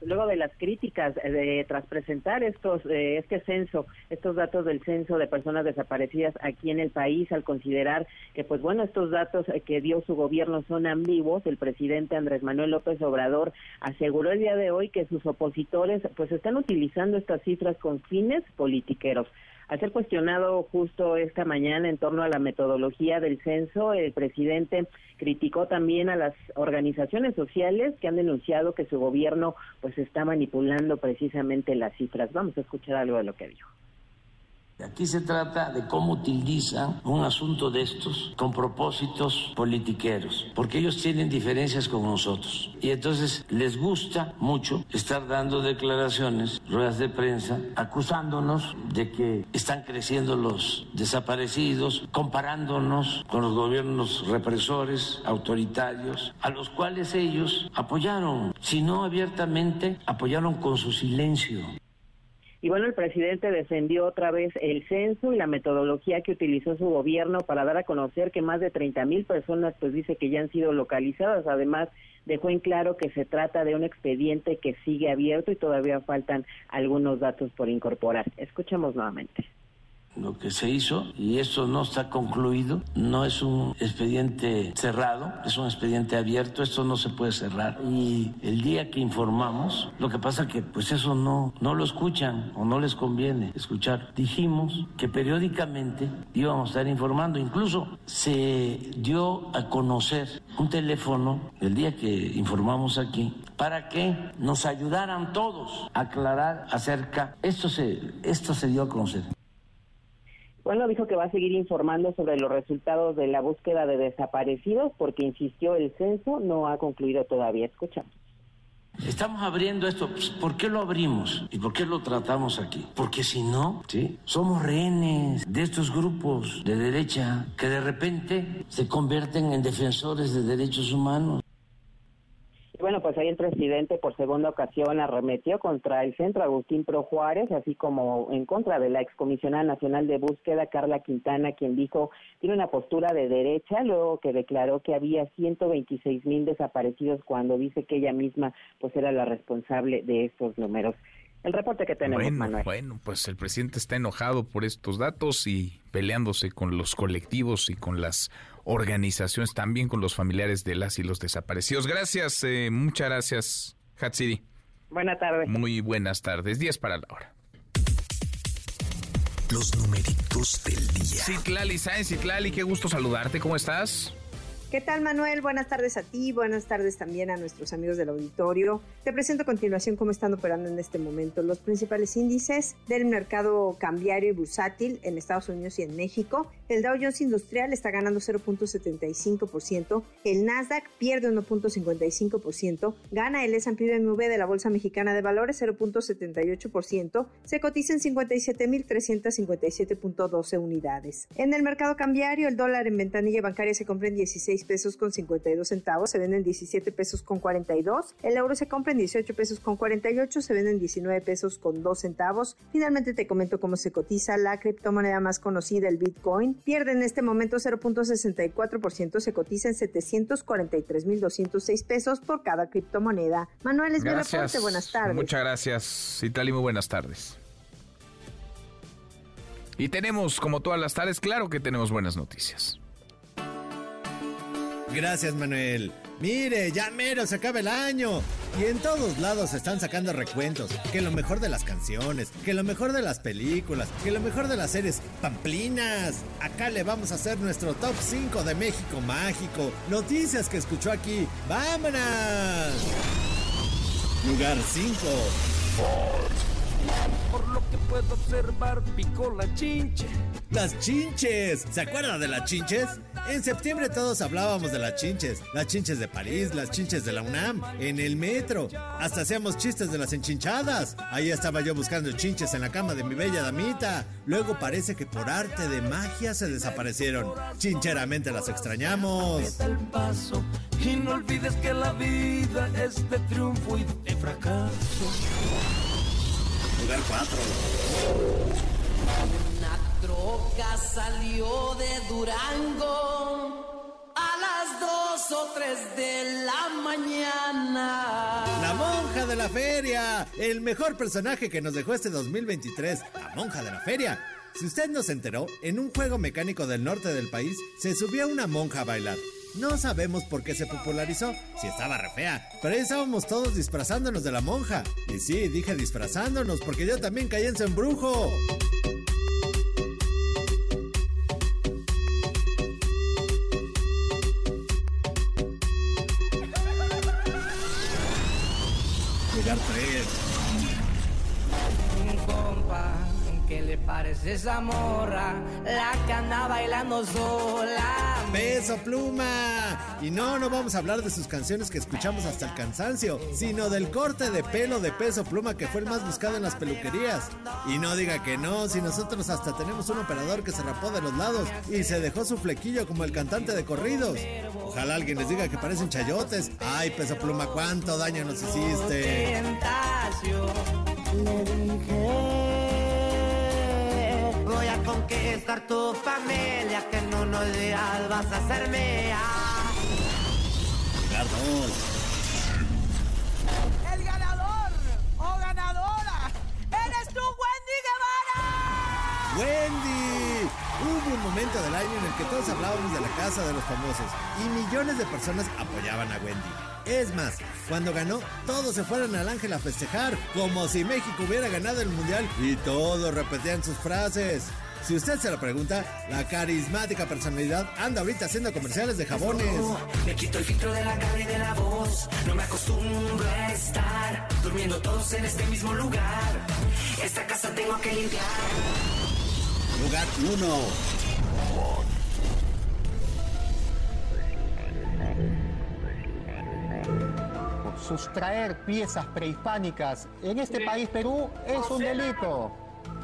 luego de las críticas de, tras presentar estos eh, este censo, estos datos del censo de personas desaparecidas aquí en el país, al considerar que, pues bueno, estos datos que dio su gobierno son ambiguos, el presidente Andrés Manuel López Obrador aseguró el día de hoy que sus opositores pues están utilizando estas cifras con fines politiqueros. Al ser cuestionado justo esta mañana en torno a la metodología del censo, el presidente criticó también a las organizaciones sociales que han denunciado que su gobierno pues está manipulando precisamente las cifras. Vamos a escuchar algo de lo que dijo. Aquí se trata de cómo utilizan un asunto de estos con propósitos politiqueros, porque ellos tienen diferencias con nosotros. Y entonces les gusta mucho estar dando declaraciones, ruedas de prensa, acusándonos de que están creciendo los desaparecidos, comparándonos con los gobiernos represores, autoritarios, a los cuales ellos apoyaron, si no abiertamente, apoyaron con su silencio. Y bueno, el presidente defendió otra vez el censo y la metodología que utilizó su gobierno para dar a conocer que más de 30 mil personas, pues dice que ya han sido localizadas. Además, dejó en claro que se trata de un expediente que sigue abierto y todavía faltan algunos datos por incorporar. Escuchemos nuevamente lo que se hizo y esto no está concluido, no es un expediente cerrado, es un expediente abierto, esto no se puede cerrar. Y el día que informamos, lo que pasa que pues eso no, no lo escuchan o no les conviene escuchar. Dijimos que periódicamente íbamos a estar informando, incluso se dio a conocer un teléfono el día que informamos aquí para que nos ayudaran todos a aclarar acerca, esto se, esto se dio a conocer bueno, dijo que va a seguir informando sobre los resultados de la búsqueda de desaparecidos porque insistió el censo no ha concluido todavía. Escuchamos. Estamos abriendo esto. Pues, ¿Por qué lo abrimos? ¿Y por qué lo tratamos aquí? Porque si no, ¿sí? somos rehenes de estos grupos de derecha que de repente se convierten en defensores de derechos humanos. Bueno, pues ahí el presidente por segunda ocasión arremetió contra el centro Agustín Pro Juárez, así como en contra de la excomisionada nacional de búsqueda Carla Quintana, quien dijo tiene una postura de derecha, luego que declaró que había 126 mil desaparecidos cuando dice que ella misma pues era la responsable de estos números. El reporte que tenemos, bueno, Manuel. Bueno, pues el presidente está enojado por estos datos y peleándose con los colectivos y con las organizaciones, también con los familiares de las y los desaparecidos. Gracias, eh, muchas gracias, Hatsidi. Buenas tardes. Muy buenas tardes. Días para la hora. Los numeritos del día. Citlali, ¿sabes Citlali? Qué gusto saludarte. ¿Cómo estás? ¿Qué tal Manuel? Buenas tardes a ti, buenas tardes también a nuestros amigos del auditorio. Te presento a continuación cómo están operando en este momento los principales índices del mercado cambiario y bursátil en Estados Unidos y en México. El Dow Jones Industrial está ganando 0.75%, el Nasdaq pierde 1.55%, gana el S&P BMW de la Bolsa Mexicana de Valores 0.78%, se cotiza en 57.357.12 unidades. En el mercado cambiario, el dólar en ventanilla bancaria se compra en 16 pesos con 52 centavos, se venden 17 pesos con 42, el euro se compra en 18 pesos con 48, se venden 19 pesos con 2 centavos. Finalmente te comento cómo se cotiza la criptomoneda más conocida, el Bitcoin. Pierde en este momento 0.64%, se cotiza en 743.206 pesos por cada criptomoneda. Manuel Esvela Ponte, buenas tardes. Muchas gracias, Itali, muy buenas tardes. Y tenemos, como todas las tardes, claro que tenemos buenas noticias. Gracias, Manuel. Mire, ya mero se acaba el año. Y en todos lados se están sacando recuentos. Que lo mejor de las canciones, que lo mejor de las películas, que lo mejor de las series pamplinas. Acá le vamos a hacer nuestro top 5 de México mágico. Noticias que escuchó aquí. ¡Vámonos! Lugar 5. Por lo que puedo observar, picó la chinche. Las chinches. ¿Se acuerdan de las chinches? En septiembre todos hablábamos de las chinches. Las chinches de París, las chinches de la UNAM, en el metro. Hasta hacíamos chistes de las enchinchadas. Ahí estaba yo buscando chinches en la cama de mi bella damita. Luego parece que por arte de magia se desaparecieron. Chincheramente las extrañamos. El paso y no olvides que la vida es de triunfo y de fracaso. Lugar 4. Una troca salió de Durango a las dos o tres de la mañana. La monja de la feria, el mejor personaje que nos dejó este 2023, la monja de la feria. Si usted no se enteró, en un juego mecánico del norte del país se subió una monja a bailar. No sabemos por qué se popularizó, si estaba re fea, pero ahí estábamos todos disfrazándonos de la monja. Y sí, dije disfrazándonos porque yo también caí en su embrujo. Esa morra? La que anda bailando sola. Peso Pluma. Y no, no vamos a hablar de sus canciones que escuchamos hasta el cansancio, sino del corte de pelo de Peso Pluma que fue el más buscado en las peluquerías. Y no diga que no, si nosotros hasta tenemos un operador que se rapó de los lados y se dejó su flequillo como el cantante de corridos. Ojalá alguien les diga que parecen chayotes. Ay, Peso Pluma, cuánto daño nos hiciste. Le dije, voy a conquistar tu familia, que en unos días vas a ser mía. Lugar 2. El ganador o ganadora, eres tú, Wendy Guevara. Wendy. Hubo un momento del año en el que todos hablábamos de la casa de los famosos y millones de personas apoyaban a Wendy. Es más, cuando ganó, todos se fueron al Ángel a festejar, como si México hubiera ganado el Mundial y todos repetían sus frases. Si usted se lo pregunta, la carismática personalidad anda ahorita haciendo comerciales de jabones. Me quito el filtro de la cara y de la voz. No me acostumbro a estar durmiendo todos en este mismo lugar. Esta casa tengo que limpiar. Lugar 1. Sustraer piezas prehispánicas en este país, Perú, es un delito.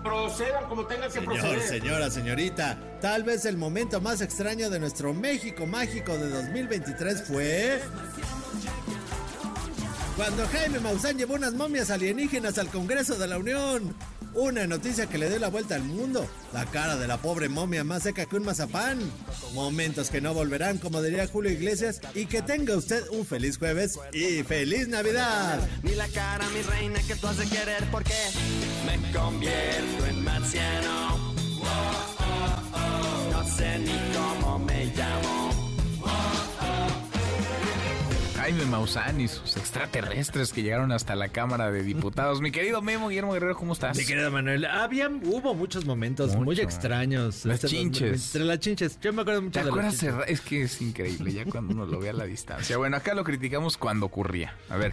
Procedan como tengan que Señor, proceder. señora, señorita, tal vez el momento más extraño de nuestro México mágico de 2023 fue... Cuando Jaime Maussan llevó unas momias alienígenas al Congreso de la Unión. Una noticia que le dio la vuelta al mundo. La cara de la pobre momia más seca que un mazapán. Momentos que no volverán, como diría Julio Iglesias. Y que tenga usted un feliz jueves y feliz Navidad. Ni la cara, mi reina, que tú has de querer porque me convierto en marciano. No sé ni cómo me llamo. Jaime Maussan y sus extraterrestres que llegaron hasta la Cámara de Diputados. Mi querido Memo Guillermo Guerrero, ¿cómo estás? Mi querido Manuel, había, hubo muchos momentos muy extraños. Las Este chinches. Entre las chinches. Yo me acuerdo mucho ¿Te de las acuerdas? chinches. Es que es increíble ya cuando uno lo ve a la distancia. Bueno, acá lo criticamos cuando ocurría. A ver,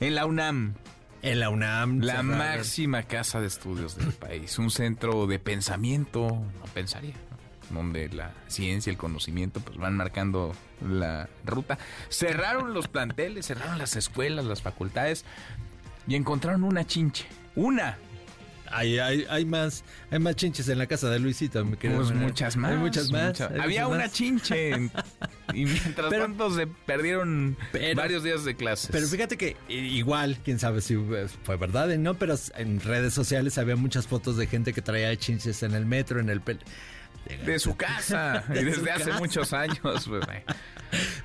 en la UNAM. En la UNAM. La máxima casa de estudios del país. Un centro de pensamiento, no pensaría. Donde la ciencia y el conocimiento pues van marcando la ruta. Cerraron los planteles, cerraron las escuelas, las facultades y encontraron una chinche. Una. Hay, hay, hay más, hay más chinches en la casa de Luisito, querido Pues muchas más. Hay muchas más. muchas- hay Había muchas una más. chinche. y mientras Pero- tanto se perdieron Pero- varios días de clases. Pero fíjate que i- igual, quién sabe si fue verdad o no, pero en redes sociales había muchas fotos de gente que traía chinches en el metro, en el... de su casa. De y desde hace casa. muchos años. pues, eh.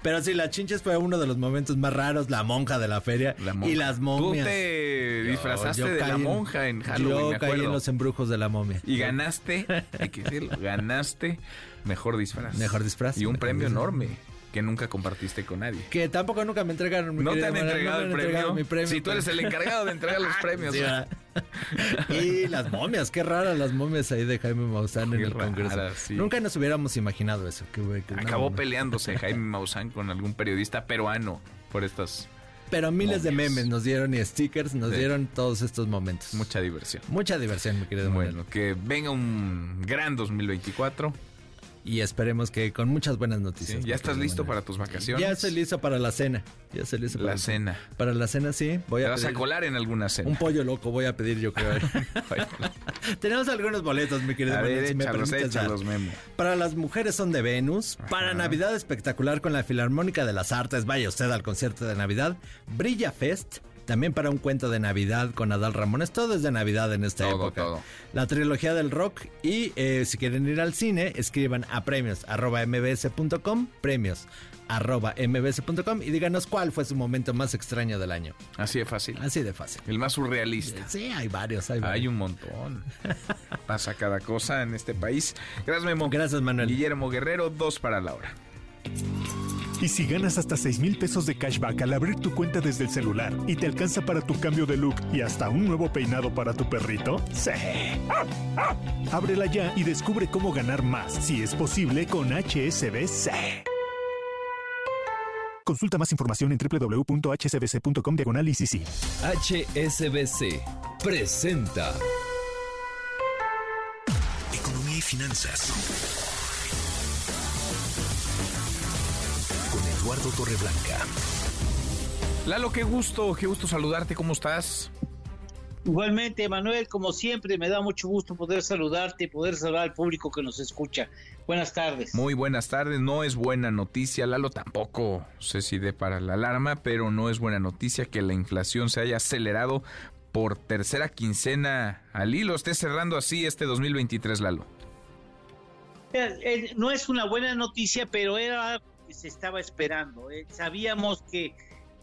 Pero sí, las chinches fue uno de los momentos más raros, la monja de la feria y las momias. Tú te disfrazaste de la en- monja en Halloween, Yo me caí en los embrujos de la momia. Y ganaste, hay que decirlo, ganaste mejor disfraz. Mejor disfraz. Y un premio disfraz. enorme que nunca compartiste con nadie. Que tampoco nunca me entregaron mi ¿No te han entregado no el premio? mi premio. Si tú eres el encargado de entregar los premios. Sí, y las momias, qué raras las momias ahí de Jaime Maussan en el Congreso. raras, sí. Nunca nos hubiéramos imaginado eso. que- Acabó peleándose Jaime Maussan con algún periodista peruano por estas... Pero miles de memes nos dieron y stickers, nos Sí. dieron todos estos momentos. Mucha diversión. Mucha diversión, mi querido Manuel. Bueno, que venga un gran 2024. Y esperemos que con muchas buenas noticias. ¿Ya estás listo para tus vacaciones? Ya estoy listo para la cena. Ya estoy listo La para cena. Para la cena, sí. Voy Te a vas a colar en alguna cena. un pollo loco, voy a pedir yo creo. Tenemos algunos boletos, mi querido A ver, Manuel, si me échalos, permites dar. échalos, Memo. Para las mujeres son de Venus. Para Navidad espectacular con la Filarmónica de las Artes. Vaya usted al concierto de Navidad. Brilla Fest. También para un cuento de Navidad con Adal Ramones. Todo es de Navidad en esta Todo, época. todo. La trilogía del rock. Y eh, si quieren ir al cine, escriban a premios arroba mbs.com. Premios arroba mbs.com. Y díganos cuál fue su momento más extraño del año. Así de fácil. Así de fácil. El más surrealista. Sí, hay varios, hay varios. Hay un montón. Pasa cada cosa en este país. Gracias, Memo. Gracias, Manuel. Guillermo Guerrero, dos para la hora. Y si ganas hasta 6 mil pesos de cashback al abrir tu cuenta desde el celular y te alcanza para tu cambio de look y hasta un nuevo peinado para tu perrito, sí. Ábrela ya y descubre cómo ganar más, si es posible, con HSBC. Consulta más información en www.hsbc.com diagonal. HSBC presenta Economía y finanzas. Eduardo Torreblanca. Lalo, qué gusto, qué gusto saludarte. ¿Cómo estás? Igualmente, Manuel, como siempre, me da mucho gusto poder saludarte y poder saludar al público que nos escucha. Buenas tardes. Muy buenas tardes. No es buena noticia, Lalo tampoco sé si dé para la alarma, pero no es buena noticia que la inflación se haya acelerado por tercera quincena al hilo. Esté cerrando así este 2023, Lalo. Eh, eh, No es una buena noticia, pero era se estaba esperando. eh. Sabíamos que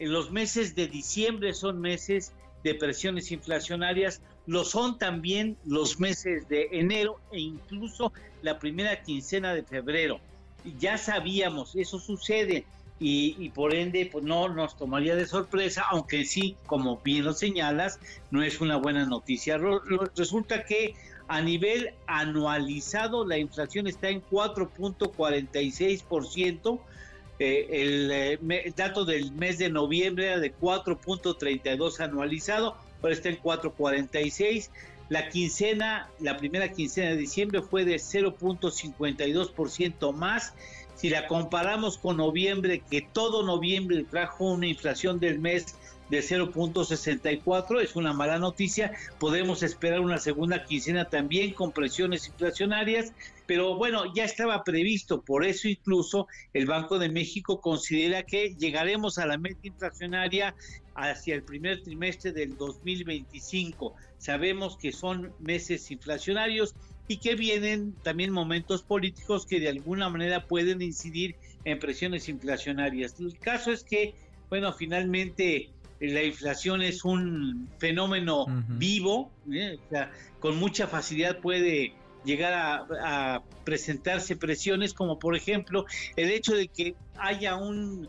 los meses de diciembre son meses de presiones inflacionarias, lo son también los meses de enero e incluso la primera quincena de febrero. Ya sabíamos, eso sucede y, y por ende pues no nos tomaría de sorpresa, aunque sí, como bien lo señalas, no es una buena noticia. Resulta que a nivel anualizado la inflación está en 4.46%. Eh, el, eh, dato del mes de noviembre era de 4.32 anualizado, ahora está en 4.46. La quincena, la primera quincena de diciembre fue de 0.52% más. Si la comparamos con noviembre, que todo noviembre trajo una inflación del mes de 0.64, es una mala noticia. Podemos esperar una segunda quincena también con presiones inflacionarias, pero bueno, ya estaba previsto, por eso incluso el Banco de México considera que llegaremos a la meta inflacionaria hacia el primer trimestre del 2025. Sabemos que son meses inflacionarios y que vienen también momentos políticos que de alguna manera pueden incidir en presiones inflacionarias. El caso es que, bueno, finalmente la inflación es un fenómeno vivo, ¿eh? O sea, con mucha facilidad puede llegar a, a presentarse presiones como por ejemplo el hecho de que haya un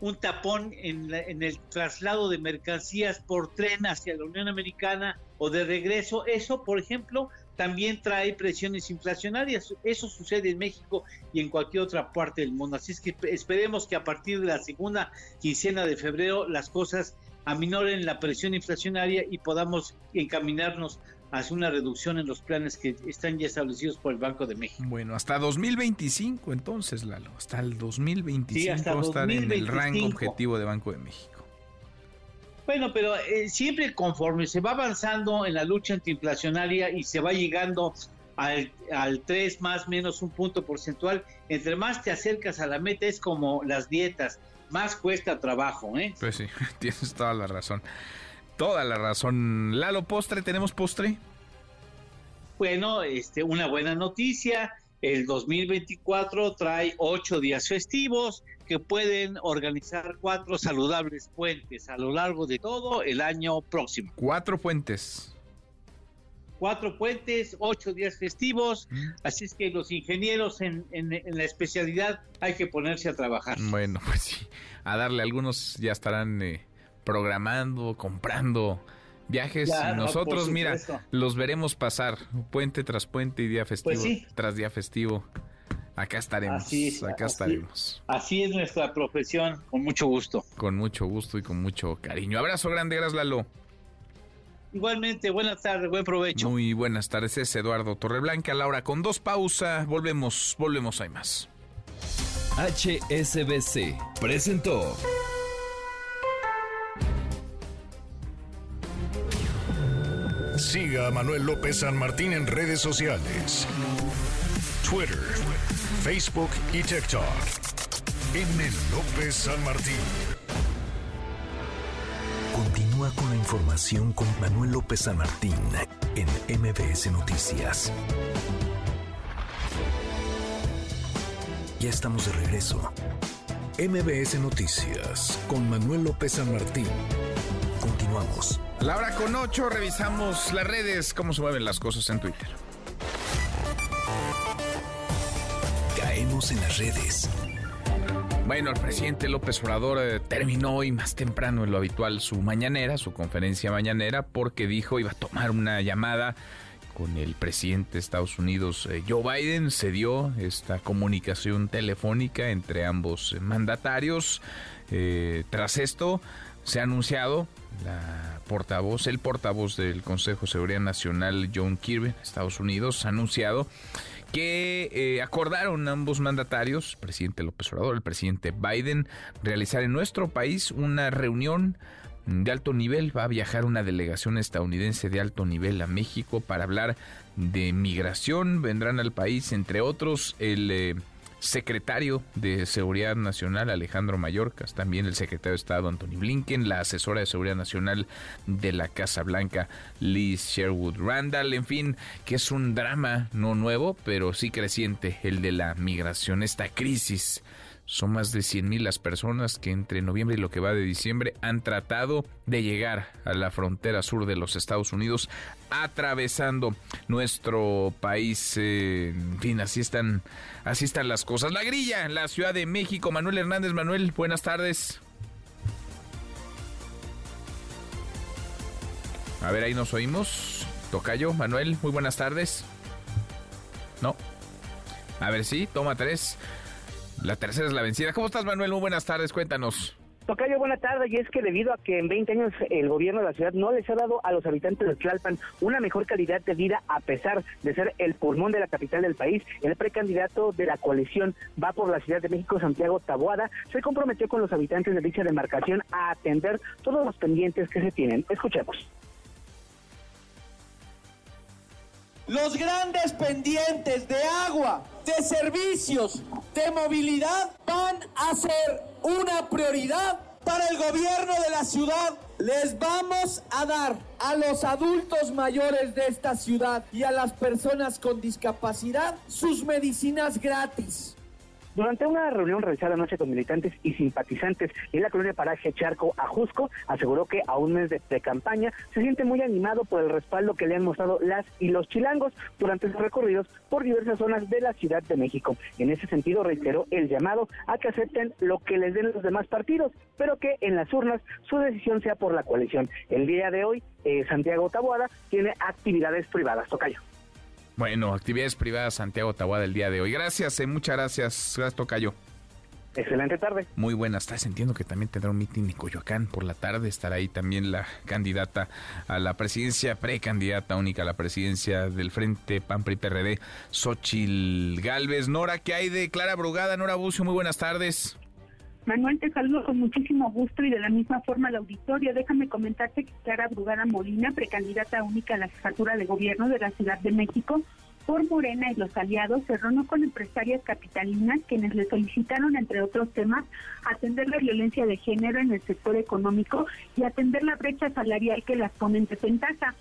un tapón en, en, el traslado de mercancías por tren hacia la Unión Americana o de regreso. Eso, por ejemplo, también trae presiones inflacionarias. Eso sucede en México y en cualquier otra parte del mundo. Así es que esperemos que a partir de la segunda quincena de febrero las cosas aminoren la presión inflacionaria y podamos encaminarnos hacia una reducción en los planes que están ya establecidos por el Banco de México. Bueno, hasta 2025 entonces, Lalo, hasta el 2025 sí, hasta estar en el rango objetivo de Banco de México. Bueno, pero eh, siempre conforme se va avanzando en la lucha antiinflacionaria y se va llegando al, al 3 más menos un punto porcentual, entre más te acercas a la meta es como las dietas, más cuesta trabajo, ¿eh? Pues sí, tienes toda la razón. Toda la razón. Lalo, postre, ¿tenemos postre? Bueno, este, una buena noticia. El 2024 trae ocho días festivos que pueden organizar cuatro saludables puentes a lo largo de todo el año próximo. Cuatro puentes. Cuatro puentes, ocho días festivos, mm. así es que los ingenieros en, en, la especialidad hay que ponerse a trabajar. Bueno, pues sí, a darle, algunos ya estarán eh, programando, comprando viajes. y nosotros, mira, los veremos pasar puente tras puente y día festivo pues tras día festivo. Acá estaremos. Así, acá estaremos. Así es nuestra profesión, con mucho gusto. Con mucho gusto y con mucho cariño. Abrazo grande, gracias Lalo. Igualmente, buenas tardes, buen provecho. Muy buenas tardes, es Eduardo Torreblanca, Laura, con dos pausas, volvemos, volvemos, hay más. HSBC presentó. Siga a Manuel López San Martín en redes sociales. Twitter, Facebook y TikTok. M. López San Martín. Continúa con la información con Manuel López San Martín en MBS Noticias. Ya estamos de regreso. MBS Noticias con Manuel López San Martín. Continuamos. La hora con ocho, revisamos las redes, cómo se mueven las cosas en Twitter. En las redes. Bueno, el presidente López Obrador eh, terminó hoy más temprano en lo habitual su mañanera, su conferencia mañanera, porque dijo iba a tomar una llamada con el presidente de Estados Unidos, eh, Joe Biden. Se dio esta comunicación telefónica entre ambos mandatarios. Eh, tras esto, se ha anunciado la portavoz, el portavoz del Consejo de Seguridad Nacional, John Kirby, Estados Unidos, ha anunciado que eh, acordaron ambos mandatarios, el presidente López Obrador, el presidente Biden, realizar en nuestro país una reunión de alto nivel. Va a viajar una delegación estadounidense de alto nivel a México para hablar de migración. Vendrán al país, entre otros, el... Eh, secretario de Seguridad Nacional Alejandro Mayorkas, también el secretario de Estado Anthony Blinken, la asesora de Seguridad Nacional de la Casa Blanca Liz Sherwood Randall, en fin, que es un drama no nuevo, pero sí creciente, el de la migración, esta crisis son más de 100.000 las personas que entre noviembre y lo que va de diciembre han tratado de llegar a la frontera sur de los Estados Unidos, atravesando nuestro país. Eh, en fin, así están, así están las cosas. La grilla la Ciudad de México. Manuel Hernández, Manuel, buenas tardes. A ver, ahí nos oímos. Tocayo, Manuel, muy buenas tardes. No. A ver, sí, toma tres. La tercera es la vencida. ¿Cómo estás, Manuel? Muy buenas tardes, cuéntanos. Tocayo, buena tarde. Y es que debido a que en 20 años el gobierno de la ciudad no les ha dado a los habitantes de Tlalpan una mejor calidad de vida, a pesar de ser el pulmón de la capital del país, el precandidato de la coalición va por la Ciudad de México, Santiago Taboada, se comprometió con los habitantes de dicha demarcación a atender todos los pendientes que se tienen. Escuchemos. Los grandes pendientes de agua, de servicios, de movilidad van a ser una prioridad para el gobierno de la ciudad. Les vamos a dar a los adultos mayores de esta ciudad y a las personas con discapacidad sus medicinas gratis. Durante una reunión realizada anoche con militantes y simpatizantes en la colonia Paraje Charco Ajusco, aseguró que a un mes de, de campaña se siente muy animado por el respaldo que le han mostrado las y los chilangos durante sus recorridos por diversas zonas de la Ciudad de México. En ese sentido, reiteró el llamado a que acepten lo que les den los demás partidos, pero que en las urnas su decisión sea por la coalición. El día de hoy, eh, Santiago Taboada tiene actividades privadas. Tocayo. Bueno, actividades privadas Santiago Taboada el día de hoy. Gracias, eh, muchas gracias. Gracias, Tocayo. Excelente tarde. Muy buenas tardes. Entiendo que también tendrá un mitin en Coyoacán por la tarde. Estará ahí también la candidata a la presidencia, precandidata única a la presidencia del Frente PAN PRI PRD, Xochil Galvez. Nora, ¿qué hay de Clara Brugada? Nora Bucio, muy buenas tardes. Manuel, te saludo con muchísimo gusto y de la misma forma al auditorio. Déjame comentarte que Clara Brugada Molina, precandidata única a la jefatura de gobierno de la Ciudad de México, por Morena y los aliados se reunió con empresarias capitalinas quienes le solicitaron, entre otros temas, atender la violencia de género en el sector económico y atender la brecha salarial que las pone en desventaja.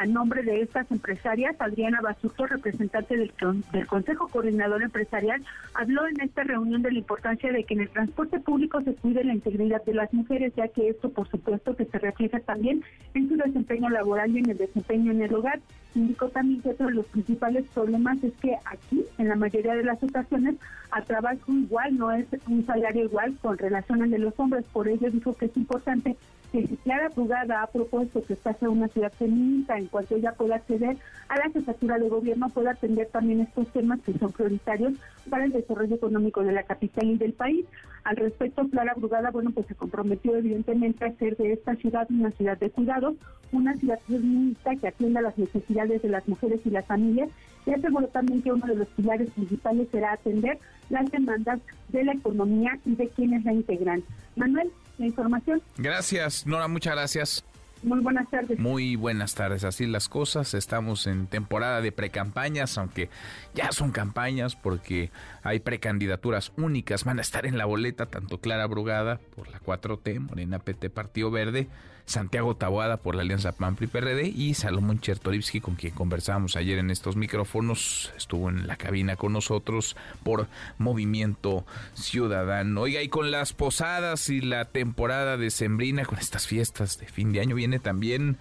A nombre de estas empresarias, Adriana Basurto, representante del, del, Consejo Coordinador Empresarial, habló en esta reunión de la importancia de que en el transporte público se cuide la integridad de las mujeres, ya que esto, por supuesto, que se refleja también en su desempeño laboral y en el desempeño en el hogar. Indicó también que otro de los principales problemas es que aquí, en la mayoría de las ocasiones, a trabajo igual no es un salario igual con relación al de los hombres. Por ello dijo que es importante que si Clara Brugada ha propuesto que esta sea una ciudad feminista en cuanto ella pueda acceder a la jefatura de gobierno, pueda atender también estos temas que son prioritarios para el desarrollo económico de la capital y del país. Al respecto, Clara Brugada, bueno, pues se comprometió evidentemente a hacer de esta ciudad una ciudad de cuidados, una ciudad feminista que atienda las necesidades de las mujeres y las familias y aseguró también que uno de los pilares principales será atender las demandas de la economía y de quienes la integran. Manuel, la información. Gracias, Nora, muchas gracias. Muy buenas tardes. Muy buenas tardes, así las cosas. Estamos en temporada de precampañas, aunque ya son campañas porque hay precandidaturas únicas. Van a estar en la boleta tanto Clara Brugada por la 4T, Morena PT Partido Verde, Santiago Taboada por la Alianza PAMPRI PRD y Salomón Chertorivsky con quien conversábamos ayer en estos micrófonos. Estuvo en la cabina con nosotros por Movimiento Ciudadano. Oiga, y con las posadas y la temporada de Sembrina, con estas fiestas de fin de año, viene también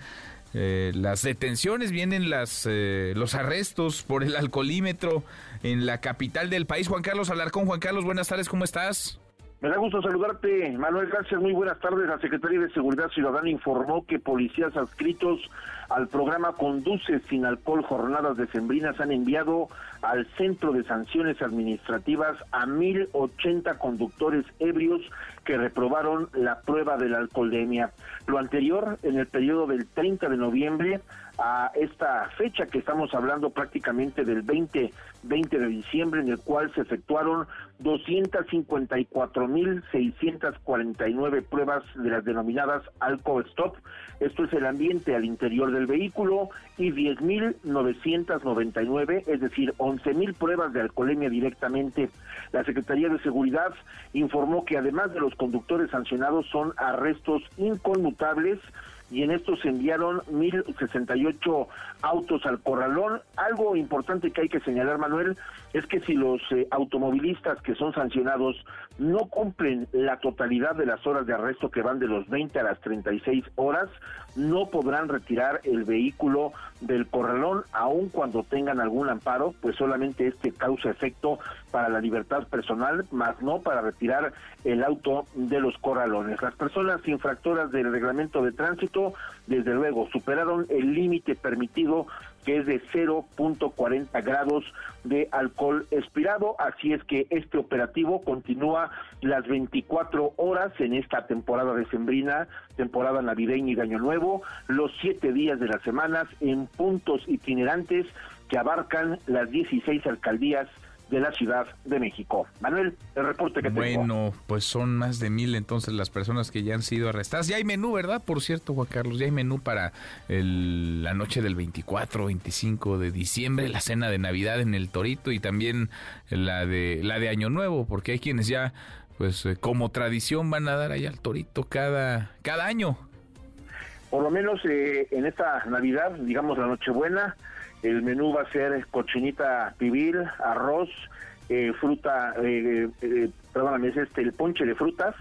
eh, las detenciones, vienen las eh, los arrestos por el alcoholímetro en la capital del país. Juan Carlos Alarcón, Juan Carlos, buenas tardes, ¿cómo estás? Me da gusto saludarte, Manuel. Gracias, muy buenas tardes. La Secretaría de Seguridad Ciudadana informó que policías adscritos al programa Conduce sin alcohol jornadas decembrinas han enviado al Centro de Sanciones Administrativas a 1.080 conductores ebrios que reprobaron la prueba de la alcoholemia. Lo anterior, en el periodo del 30 de noviembre a esta fecha que estamos hablando prácticamente del 20, 20 de diciembre, en el cual se efectuaron 254.649 pruebas de las denominadas alcohol stop. Esto es el ambiente al interior del vehículo y 10.999, es decir, 11.000 pruebas de alcoholemia directamente. La Secretaría de Seguridad informó que además de los conductores sancionados son arrestos inconmutables y en estos se enviaron 1.068 autos al corralón. Algo importante que hay que señalar, Manuel, es que si los eh, automovilistas que son sancionados no cumplen la totalidad de las horas de arresto que van de los 20 a las 36 horas, no podrán retirar el vehículo del corralón, aun cuando tengan algún amparo, pues solamente este causa efecto para la libertad personal, más no para retirar el auto de los corralones. Las personas infractoras del reglamento de tránsito, desde luego, superaron el límite permitido que es de 0.40 grados de alcohol expirado, así es que este operativo continúa las 24 horas en esta temporada decembrina, temporada navideña y de Año Nuevo, los siete días de las semanas en puntos itinerantes que abarcan las 16 alcaldías de la Ciudad de México. Manuel, el reporte que bueno, tengo. Bueno, pues son más de mil entonces las personas que ya han sido arrestadas. Ya hay menú, ¿verdad? Por cierto, Juan Carlos, ya hay menú para el, la noche del 24, 25 de diciembre, la cena de Navidad en el Torito y también la de la de Año Nuevo, porque hay quienes ya, pues eh, como tradición van a dar ahí al Torito cada, cada año. Por lo menos eh, en esta Navidad, digamos la Nochebuena, el menú va a ser cochinita pibil, arroz, eh, fruta, eh, eh, perdóname, es este, el ponche de frutas,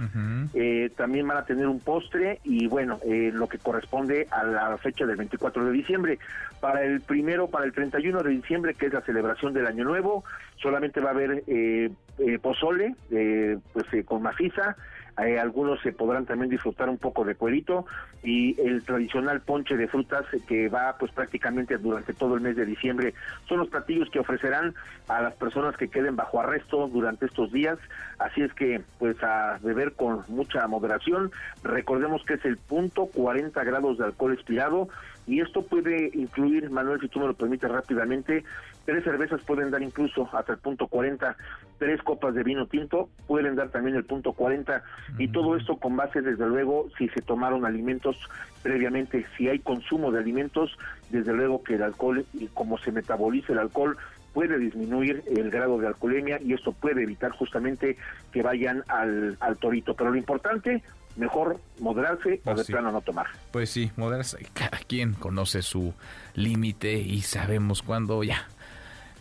eh, también van a tener un postre y bueno, eh, lo que corresponde a la fecha del 24 de diciembre. Para el primero, para el 31 de diciembre, que es la celebración del Año Nuevo, solamente va a haber eh, eh, pozole, eh, pues eh, con maciza, eh, algunos se podrán también disfrutar un poco de cuerito y el tradicional ponche de frutas que va pues prácticamente durante todo el mes de diciembre. Son los platillos que ofrecerán a las personas que queden bajo arresto durante estos días. Así es que pues a beber con mucha moderación. Recordemos que es el punto 40 grados de alcohol expirado y esto puede incluir Manuel si tú me lo permites rápidamente tres cervezas pueden dar incluso hasta el punto 40, tres copas de vino tinto pueden dar también el punto 40 y todo esto con base desde luego si se tomaron alimentos previamente, si hay consumo de alimentos, desde luego que el alcohol y como se metaboliza el alcohol puede disminuir el grado de alcoholemia y esto puede evitar justamente que vayan al, al torito. Pero lo importante, mejor moderarse o de sí. plano no tomar. Pues sí, moderarse. Cada quien conoce su límite y sabemos cuándo ya,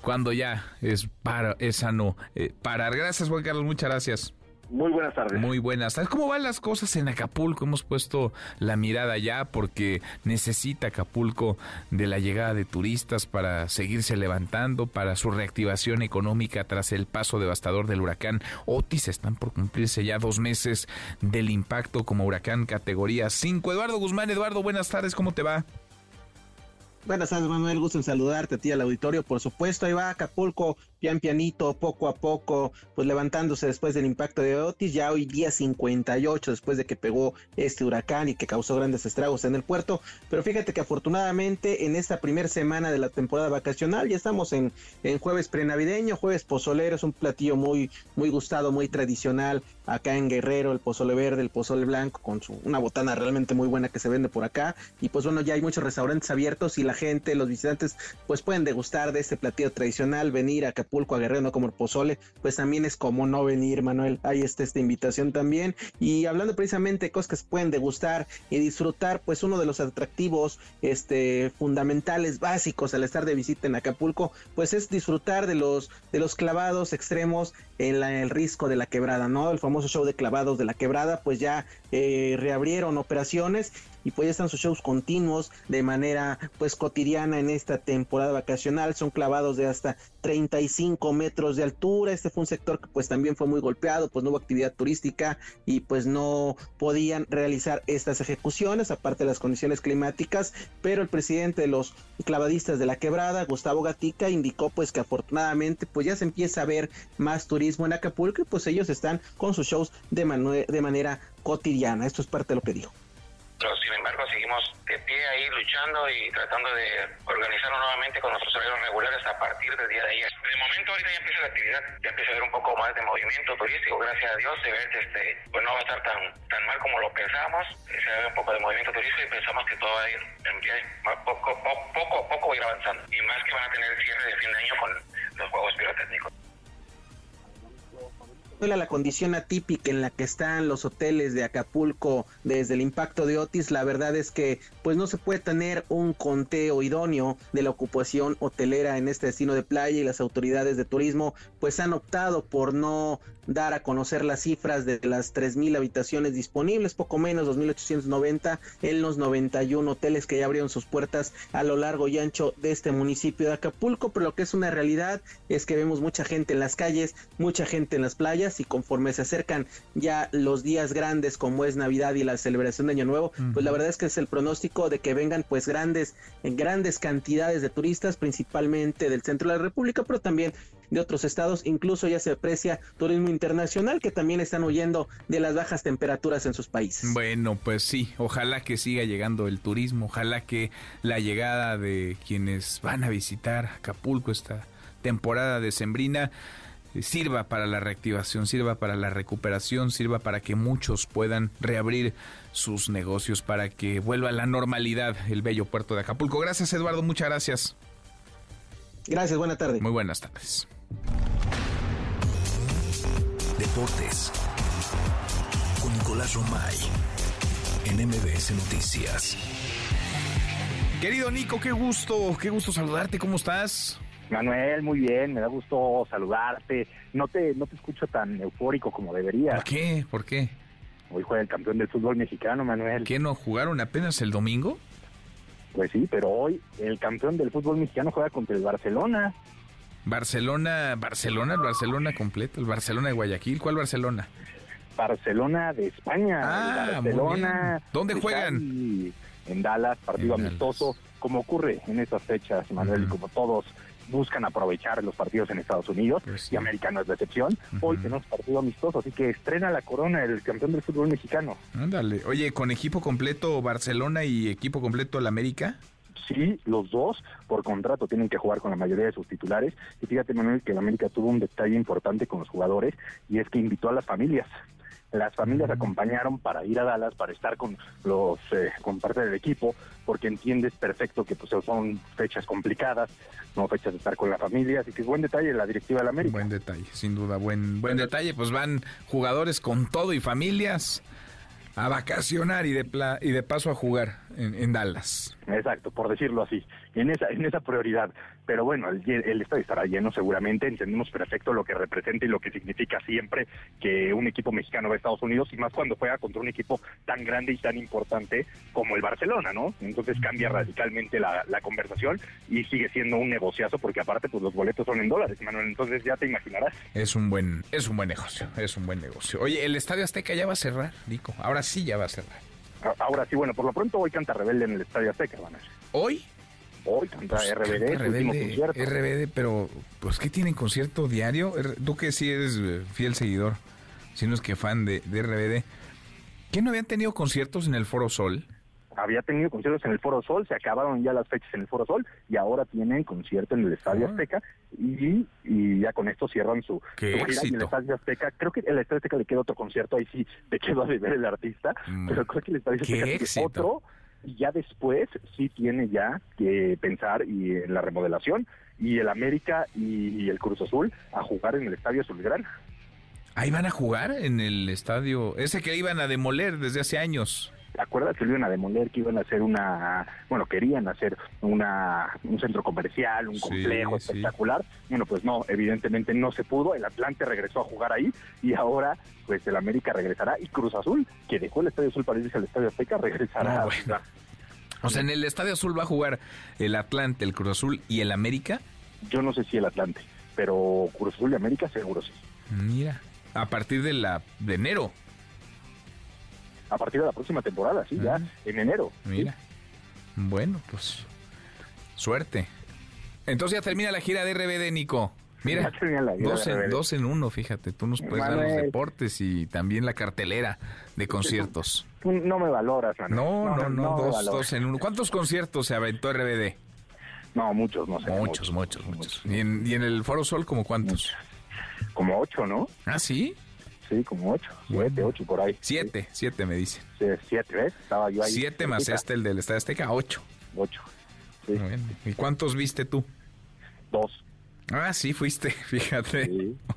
cuándo ya es para, es sano eh, parar. Gracias, Juan Carlos, muchas gracias. Muy buenas tardes. Muy buenas tardes. ¿Cómo van las cosas en Acapulco? Hemos puesto la mirada allá porque necesita Acapulco de la llegada de turistas para seguirse levantando, para su reactivación económica tras el paso devastador del huracán Otis. Están por cumplirse ya dos meses del impacto como huracán categoría 5. Eduardo Guzmán, Eduardo, buenas tardes, ¿cómo te va? Buenas tardes, Manuel. Gusto en saludarte a ti al auditorio. Por supuesto, ahí va Acapulco, pian pianito, poco a poco, pues levantándose después del impacto de Otis. Ya hoy día 58 después de que pegó este huracán y que causó grandes estragos en el puerto. Pero fíjate que afortunadamente en esta primera semana de la temporada vacacional ya estamos en, en jueves prenavideño, jueves pozolero. Es un platillo muy, muy gustado, muy tradicional acá en Guerrero, el pozole verde, el pozole blanco, con una botana realmente muy buena que se vende por acá. Y pues bueno, ya hay muchos restaurantes abiertos y la gente, los visitantes, pues pueden degustar de este platillo tradicional, venir a Acapulco, a como el pozole, pues también es como no venir, Manuel. Ahí está esta invitación también. Y hablando precisamente de cosas que se pueden degustar y disfrutar, pues uno de los atractivos este, fundamentales, básicos al estar de visita en Acapulco, pues es disfrutar de los, de los clavados extremos en la- el risco de la quebrada, ¿no? El famoso show de clavados de la quebrada, pues ya eh, reabrieron operaciones y pues ya están sus shows continuos de manera pues cotidiana en esta temporada vacacional. Son clavados de hasta 35 metros de altura. Este fue un sector que pues también fue muy golpeado, pues no hubo actividad turística y pues no podían realizar estas ejecuciones, aparte de las condiciones climáticas, pero el presidente de los clavadistas de la quebrada, Gustavo Gatica, indicó pues que afortunadamente pues ya se empieza a ver más turismo en Acapulco y pues ellos están con sus shows de, de manera cotidiana. Esto es parte de lo que dijo. Pero sin embargo seguimos de pie ahí luchando y tratando de organizarnos nuevamente con nuestros horarios regulares a partir del día de ayer. De momento ahorita ya empieza la actividad, ya empieza a haber un poco más de movimiento turístico, gracias a Dios se ve este, pues no va a estar tan, tan mal como lo pensábamos, Eh, se ve un poco de movimiento turístico y pensamos que todo va a ir poco, po- poco a poco a ir avanzando. Y más que van a tener cierre de fin de año con los juegos pirotécnicos. La condición atípica en la que están los hoteles de Acapulco desde el impacto de Otis, la verdad es que pues no se puede tener un conteo idóneo de la ocupación hotelera en este destino de playa y las autoridades de turismo pues han optado por no dar a conocer las cifras de las 3.000 habitaciones disponibles, poco menos 2.890 en los 91 hoteles que ya abrieron sus puertas a lo largo y ancho de este municipio de Acapulco, pero lo que es una realidad es que vemos mucha gente en las calles, mucha gente en las playas y conforme se acercan ya los días grandes como es Navidad y la celebración de Año Nuevo, pues la verdad es que es el pronóstico de que vengan pues grandes, en grandes cantidades de turistas, principalmente del centro de la República, pero también de otros estados, incluso ya se aprecia turismo internacional que también están huyendo de las bajas temperaturas en sus países. Bueno, pues sí, ojalá que siga llegando el turismo, ojalá que la llegada de quienes van a visitar Acapulco esta temporada decembrina eh, sirva para la reactivación, sirva para la recuperación, sirva para que muchos puedan reabrir sus negocios, para que vuelva a la normalidad el bello puerto de Acapulco. Gracias Eduardo, muchas gracias. Gracias, buena tarde. Muy buenas tardes. Deportes. Con Nicolás Romay. En MBS Noticias. Querido Nico, qué gusto, qué gusto saludarte, ¿cómo estás? Manuel, muy bien, me da gusto saludarte. No te, no te escucho tan eufórico como debería. ¿Por qué? ¿Por qué? Hoy juega el campeón del fútbol mexicano, Manuel. ¿Qué no jugaron apenas el domingo? Pues sí, pero hoy el campeón del fútbol mexicano juega contra el Barcelona. Barcelona, Barcelona, el Barcelona completo, el Barcelona de Guayaquil, ¿cuál Barcelona? Barcelona de España. Ah, Barcelona. ¿Dónde juegan? En Dallas, partido amistoso, como ocurre en estas fechas, Manuel, y como todos buscan aprovechar los partidos en Estados Unidos y América no es la excepción. Hoy tenemos partido amistoso, así que estrena la corona el campeón del fútbol mexicano. Ándale. Oye, ¿con equipo completo Barcelona y equipo completo el América? Sí, los dos por contrato tienen que jugar con la mayoría de sus titulares. Y fíjate, Manuel, que el América tuvo un detalle importante con los jugadores y es que invitó a las familias. Las familias acompañaron para ir a Dallas, para estar con los eh, con parte del equipo, porque entiendes perfecto que pues son fechas complicadas, no fechas de estar con la familia, así que es buen detalle la directiva del América. Buen detalle, sin duda, buen buen detalle, pues van jugadores con todo y familias a vacacionar y de pla y de paso a jugar en, en, Dallas. Exacto, por decirlo así, en esa en esa prioridad. Pero bueno, el, el, estadio estará lleno seguramente, entendemos perfecto lo que representa y lo que significa siempre que un equipo mexicano va a Estados Unidos y más cuando juega contra un equipo tan grande y tan importante como el Barcelona, ¿no? Entonces cambia radicalmente la, la conversación y sigue siendo un negociazo porque aparte pues los boletos son en dólares, Manuel, entonces ya te imaginarás. Es un buen es un buen negocio, es un buen negocio. Oye, el Estadio Azteca ya va a cerrar, Nico. Ahora sí ya va a cerrar. Ahora sí, bueno, por lo pronto hoy canta Rebelde en el Estadio Azteca, Manuel. ¿Hoy? Hoy pues, RBD, RBD, RBD, pero pues ¿qué tienen concierto diario? Tú que sí eres eh, fiel seguidor, si no es que fan de, de RBD. ¿Qué no habían tenido conciertos en el Foro Sol? Había tenido conciertos en el Foro Sol, se acabaron ya las fechas en el Foro Sol y ahora tienen concierto en el Estadio ah. Azteca y, y, ya con esto cierran su, Qué su gira y el Estadio Azteca. Creo que el Estadio Azteca le queda otro concierto, ahí sí te quedó a ver el artista, mm. pero creo que el Estadio Azteca tiene otro y ya después sí tiene ya que pensar y en la remodelación y el América y, y el Cruz Azul a jugar en el Estadio Azulgrana. Ahí van a jugar en el estadio, ese que iban a demoler desde hace años. ¿Te acuerdas que lo iban a demoler, que iban a hacer una, bueno, querían hacer una un centro comercial, un complejo Sí, sí. espectacular? Bueno, pues no, evidentemente no se pudo, el Atlante regresó a jugar ahí y ahora pues el América regresará y Cruz Azul, que dejó el Estadio Azul para irse al Estadio Azteca, regresará. Ah, bueno. O sea, en el Estadio Azul va a jugar el Atlante, el Cruz Azul y el América. Yo no sé si el Atlante, pero Cruz Azul y América seguro sí. Mira, a partir de la de enero. A partir de la próxima temporada, sí, ya en enero. Mira. Bueno, pues suerte. Entonces ya termina la gira de RBD, Nico. Mira, dos en, dos en uno, fíjate, tú nos puedes dar los deportes y también la cartelera de conciertos. Tú no me valoras, Manuel. No, no, no, me dos, dos en uno. ¿Cuántos conciertos se aventó RBD? No, muchos, no sé. Muchos, muchos, muchos. ¿Y en, y en el Foro Sol como cuántos? Como ocho, ¿no? ¿Ah, sí? Sí, como ocho, siete, ocho por ahí. Siete, siete me dicen. Sí, siete, ¿ves? Estaba yo ahí. Siete más este, el del Estadio Azteca, ocho. Ocho. Bueno, ¿Y cuántos viste tú? Dos. Ah, sí, fuiste, fíjate.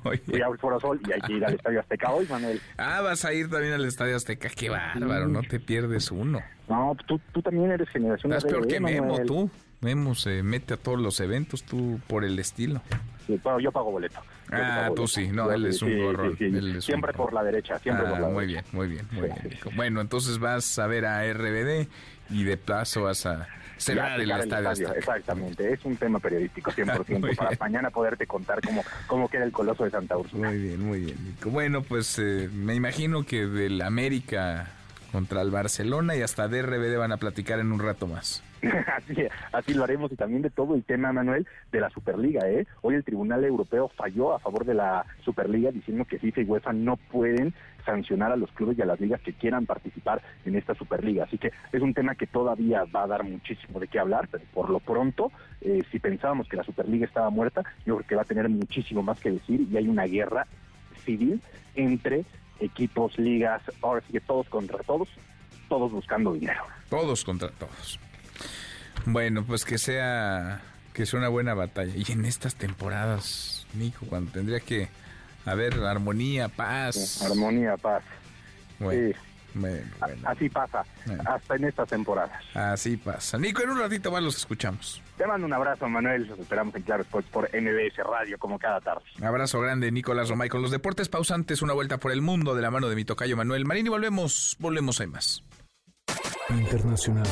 Oye. Fui al Foro Sol y hay que ir al Estadio Azteca hoy, Manuel. Ah, vas a ir también al Estadio Azteca. Qué bárbaro, no te pierdes uno. No, tú, tú también eres generación Estás peor que Memo, Manuel. tú. Memo se mete a todos los eventos, tú por el estilo. Sí, pero yo pago boleto. Yo Ah, pago tú boleto. sí, no, él es un gorrón. sí, sí. él es un Siempre por la derecha, siempre por Ah, la muy derecha. bien, muy bien, muy bien. Bueno, entonces vas a ver a RBD y de plazo vas a cerrar el cerrar estadio. Azteca. Exactamente, es un tema periodístico 100% Muy para mañana poderte contar cómo, cómo queda el coloso de Santa Úrsula. Muy bien, muy bien. Bueno, pues eh, me imagino que del América contra el Barcelona y hasta de RBD van a platicar en un rato más. así, así lo haremos y también de todo el tema, Manuel, de la Superliga. ¿eh? Hoy el Tribunal Europeo falló a favor de la Superliga diciendo que FIFA y UEFA no pueden sancionar a los clubes y a las ligas que quieran participar en esta Superliga. Así que es un tema que todavía va a dar muchísimo de qué hablar, pero por lo pronto, eh, si pensábamos que la Superliga estaba muerta, yo creo que va a tener muchísimo más que decir y hay una guerra civil entre equipos, ligas, ahora sí que todos contra todos, todos buscando dinero. Todos contra todos. Bueno, pues que sea que sea una buena batalla. Y en estas temporadas, Nico, cuando tendría que haber armonía, paz. Armonía, paz. Bueno, Sí. Así pasa, hasta en estas temporadas. Así pasa. Nico, en un ratito más los escuchamos. Te mando un abrazo, Manuel. Los esperamos en Claro Sports por MBS Radio, como cada tarde. Un abrazo grande, Nicolás Romay. Con los deportes pausantes, una vuelta por el mundo de la mano de mi tocayo Manuel Marín. Y volvemos, volvemos, hay más. Internacional.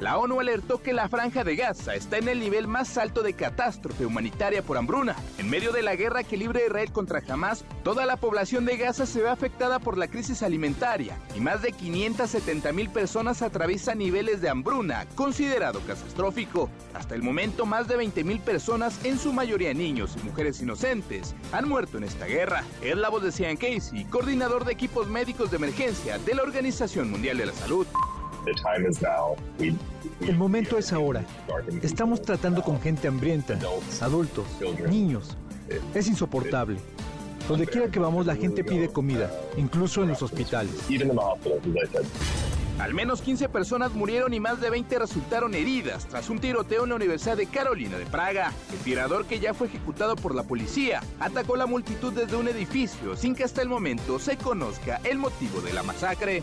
La ONU alertó que la franja de Gaza está en el nivel más alto de catástrofe humanitaria por hambruna. En medio de la guerra que libra Israel contra Hamas, toda la población de Gaza se ve afectada por la crisis alimentaria y más de 570 mil personas atraviesan niveles de hambruna, considerado catastrófico. Hasta el momento, más de 20 mil personas, en su mayoría niños y mujeres inocentes, han muerto en esta guerra. Es la voz de Sean Casey, coordinador de equipos médicos de emergencia de la Organización Mundial de la Salud. El momento es ahora. Estamos tratando con gente hambrienta, adultos, niños. Es insoportable. Donde quiera que vamos la gente pide comida, incluso en los hospitales. Al menos 15 personas murieron y más de 20 resultaron heridas tras un tiroteo en la Universidad de Carolina de Praga. El tirador que ya fue ejecutado por la policía atacó la multitud desde un edificio sin que hasta el momento se conozca el motivo de la masacre.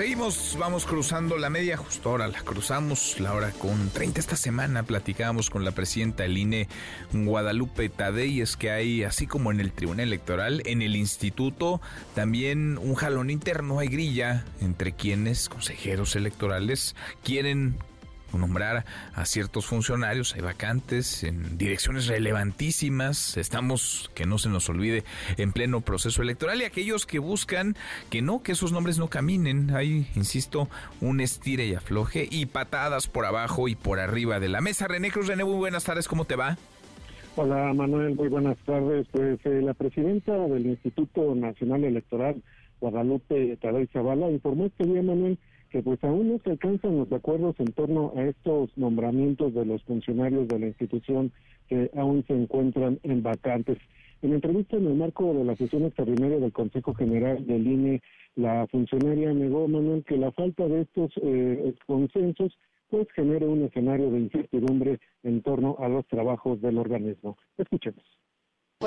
Seguimos, vamos cruzando la media justo ahora, la cruzamos la hora con 30 esta semana, platicábamos con la presidenta del INE, Guadalupe Tadei, es que hay, así como en el Tribunal Electoral, en el Instituto, también un jalón interno, hay grilla entre quienes, consejeros electorales, quieren nombrar a ciertos funcionarios, hay vacantes en direcciones relevantísimas, estamos, que no se nos olvide, en pleno proceso electoral y aquellos que buscan que no, que esos nombres no caminen, hay, insisto, un estire y afloje y patadas por abajo y por arriba de la mesa. René Cruz, René, muy buenas tardes, ¿cómo te va? Hola Manuel, muy buenas tardes. Pues eh, la presidenta del Instituto Nacional Electoral, Guadalupe Tadei Zavala, informó este día, Manuel, que pues aún no se alcanzan los acuerdos en torno a estos nombramientos de los funcionarios de la institución que aún se encuentran en vacantes. En entrevista en el marco de la sesión extraordinaria del Consejo General del INE, la funcionaria negó, Manuel, que la falta de estos eh, consensos pues genere un escenario de incertidumbre en torno a los trabajos del organismo. Escuchemos.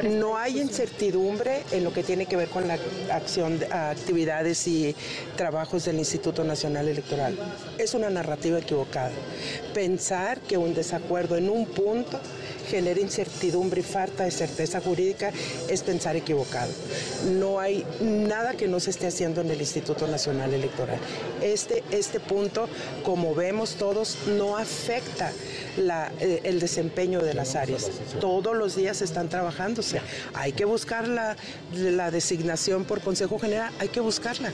No hay incertidumbre en lo que tiene que ver con la acción, actividades y trabajos del Instituto Nacional Electoral. Es una narrativa equivocada. Pensar que un desacuerdo en un punto genera incertidumbre y falta de certeza jurídica es pensar equivocado. No hay nada que no se esté haciendo en el Instituto Nacional Electoral. Este, este punto, como vemos todos, no afecta la, eh, el desempeño de las áreas. Todos los días están trabajándose. Hay que buscar la, designación por Consejo General, hay que buscarla.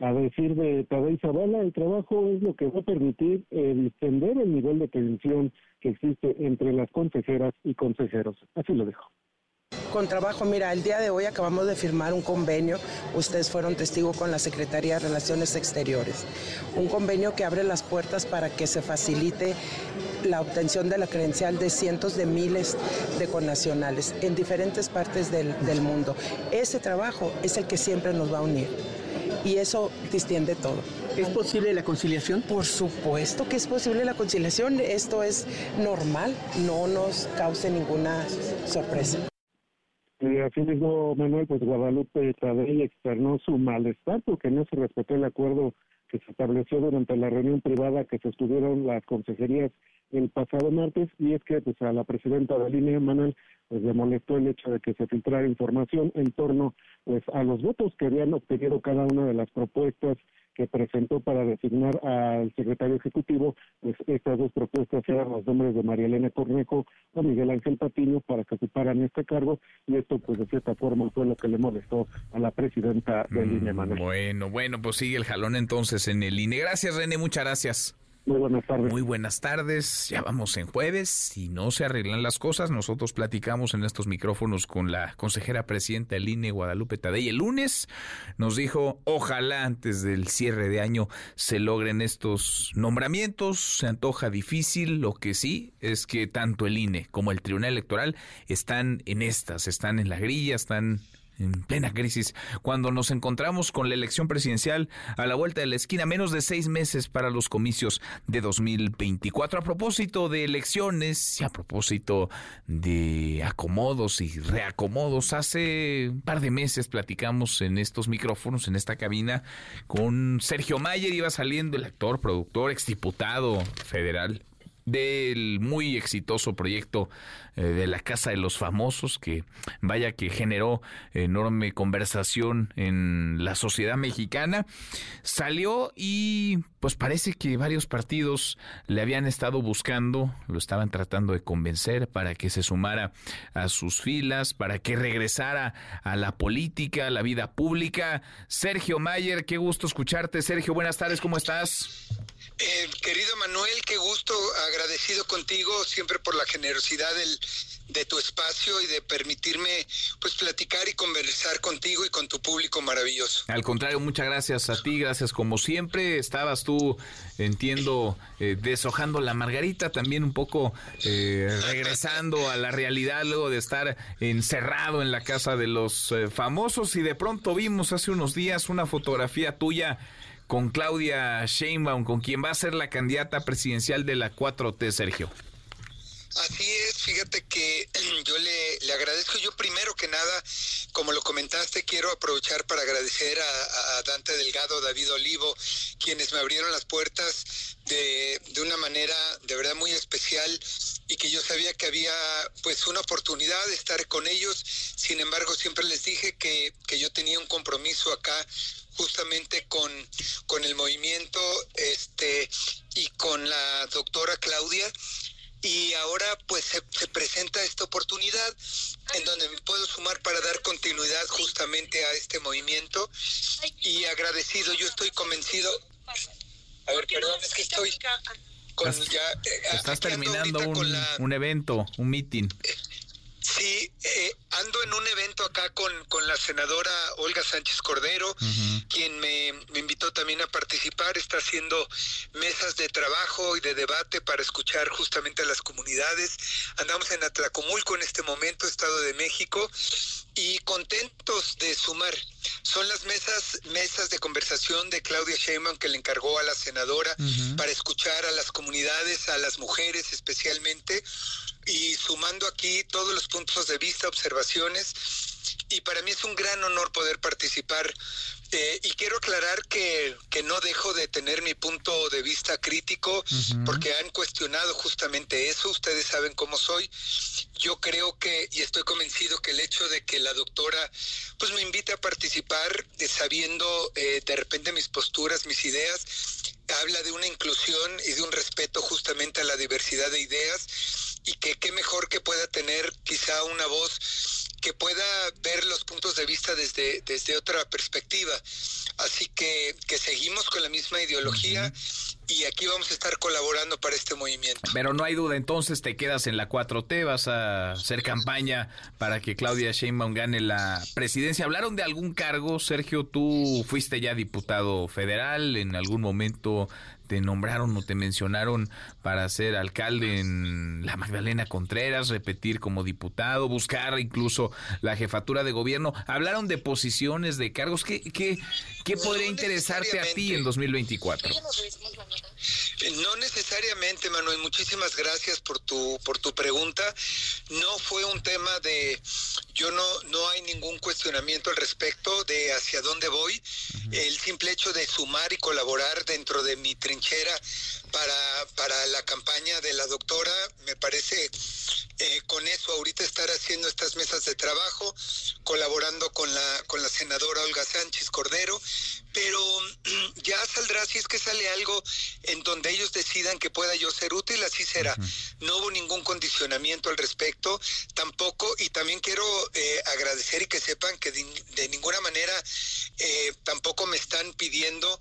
A decir de Tadei Zavala, el trabajo es lo que va a permitir extender el nivel de tensión que existe entre las consejeras y consejeros. Así lo dijo con trabajo. Mira, el día de hoy acabamos de firmar un convenio, ustedes fueron testigos con la Secretaría de Relaciones Exteriores, un convenio que abre las puertas para que se facilite la obtención de la credencial de cientos de miles de connacionales en diferentes partes del, del mundo. Ese trabajo es el que siempre nos va a unir y eso distiende todo. ¿Es posible la conciliación? Por supuesto que es posible la conciliación. Esto es normal, no nos cause ninguna sorpresa. Eh, asimismo, Manuel, pues Guadalupe Tadei externó su malestar porque no se respetó el acuerdo que se estableció durante la reunión privada que sostuvieron las consejerías el pasado martes. Y es que pues a la presidenta del INE, Manuel, pues le molestó el hecho de que se filtrara información en torno pues a los votos que habían obtenido cada una de las propuestas que presentó para designar al secretario ejecutivo, pues estas dos propuestas eran los nombres de María Elena Cornejo o Miguel Ángel Patiño para que ocuparan este cargo y esto pues de cierta forma fue lo que le molestó a la presidenta del INE, Manuel. Bueno, bueno, pues sigue el jalón entonces en el INE. Gracias René, muchas gracias. Muy buenas tardes. Muy buenas tardes. Ya vamos en jueves. Si no se arreglan las cosas, nosotros platicamos en estos micrófonos con la consejera presidenta del INE, Guadalupe Tadei. El lunes nos dijo, ojalá antes del cierre de año se logren estos nombramientos. Se antoja difícil. Lo que sí es que tanto el INE como el Tribunal Electoral están en estas, están en la grilla, están en plena crisis, cuando nos encontramos con la elección presidencial a la vuelta de la esquina, menos de seis meses para los comicios de 2024. A propósito de elecciones y a propósito de acomodos y reacomodos, hace un par de meses platicamos en estos micrófonos, en esta cabina, con Sergio Mayer, iba saliendo el actor, productor, exdiputado federal del muy exitoso proyecto eh, de la Casa de los Famosos, que vaya que generó enorme conversación en la sociedad mexicana, salió y pues parece que varios partidos le habían estado buscando, lo estaban tratando de convencer para que se sumara a sus filas, para que regresara a la política, a la vida pública. Sergio Mayer, qué gusto escucharte. Sergio, buenas tardes, ¿cómo estás? Eh, querido Manuel, qué gusto, agradecido contigo siempre por la generosidad del, de tu espacio y de permitirme pues platicar y conversar contigo y con tu público maravilloso. Al contrario, muchas gracias a ti, gracias como siempre. Estabas tú, entiendo, eh, deshojando la margarita, también un poco eh, regresando a la realidad luego de estar encerrado en la casa de los eh, famosos y de pronto vimos hace unos días una fotografía tuya con Claudia Sheinbaum, con quien va a ser la candidata presidencial de la 4T, Sergio. Así es, fíjate que yo le, le, agradezco, yo primero que nada, como lo comentaste, quiero aprovechar para agradecer a, Dante Delgado, David Olivo, quienes me abrieron las puertas de, de, una manera de verdad muy especial y que yo sabía que había pues una oportunidad de estar con ellos, sin embargo siempre les dije que, que yo tenía un compromiso acá justamente con, con el movimiento este y con la doctora Claudia y ahora pues se, se, presenta esta oportunidad en donde me puedo sumar para dar continuidad justamente a este movimiento y agradecido, yo estoy convencido. A ver, perdón, es que estoy con ya... Eh, Estás terminando un, la, un evento, un meeting. Eh, Sí, eh, ando en un evento acá con, con la senadora Olga Sánchez Cordero, uh -huh. quien me, me, invitó también a participar. Está haciendo mesas de trabajo y de debate para escuchar justamente a las comunidades. Andamos en Atlacomulco en este momento, Estado de México, y contentos de sumar. Son las mesas, mesas de conversación de Claudia Sheinbaum que le encargó a la senadora uh -huh. para escuchar a las comunidades, a las mujeres especialmente y sumando aquí todos los puntos de vista, observaciones, y para mí es un gran honor poder participar. Eh, y quiero aclarar que, que, no dejo de tener mi punto de vista crítico, uh -huh. porque han cuestionado justamente eso, ustedes saben cómo soy. Yo creo que, y estoy convencido que el hecho de que la doctora pues me invite a participar, de sabiendo eh, de repente mis posturas, mis ideas, habla de una inclusión y de un respeto justamente a la diversidad de ideas y que qué mejor que pueda tener quizá una voz que pueda ver los puntos de vista desde, desde otra perspectiva. Así que, que seguimos con la misma ideología uh -huh. y aquí vamos a estar colaborando para este movimiento. Pero no hay duda, entonces te quedas en la 4T, vas a hacer campaña para que Claudia Sheinbaum gane la presidencia. ¿Hablaron de algún cargo? Sergio, tú fuiste ya diputado federal, en algún momento te nombraron o te mencionaron para ser alcalde en la Magdalena Contreras, repetir como diputado, buscar incluso la jefatura de gobierno. Hablaron de posiciones, de cargos. ¿Qué, qué, qué no podría interesarte a ti en 2024? No necesariamente, Manuel. Muchísimas gracias por tu por tu pregunta. No fue un tema de yo no no hay ningún cuestionamiento al respecto de hacia dónde voy. Uh -huh. El simple hecho de sumar y colaborar dentro de mi trinchera para para la campaña de la doctora me parece eh, con eso ahorita estar haciendo estas mesas de trabajo, colaborando con la con la senadora Olga Sánchez Cordero, pero ya saldrá si es que sale algo en donde ellos decidan que pueda yo ser útil, así será. Uh -huh. No hubo ningún condicionamiento al respecto, tampoco, y también quiero eh, agradecer y que sepan que de, de ninguna manera eh, tampoco me están pidiendo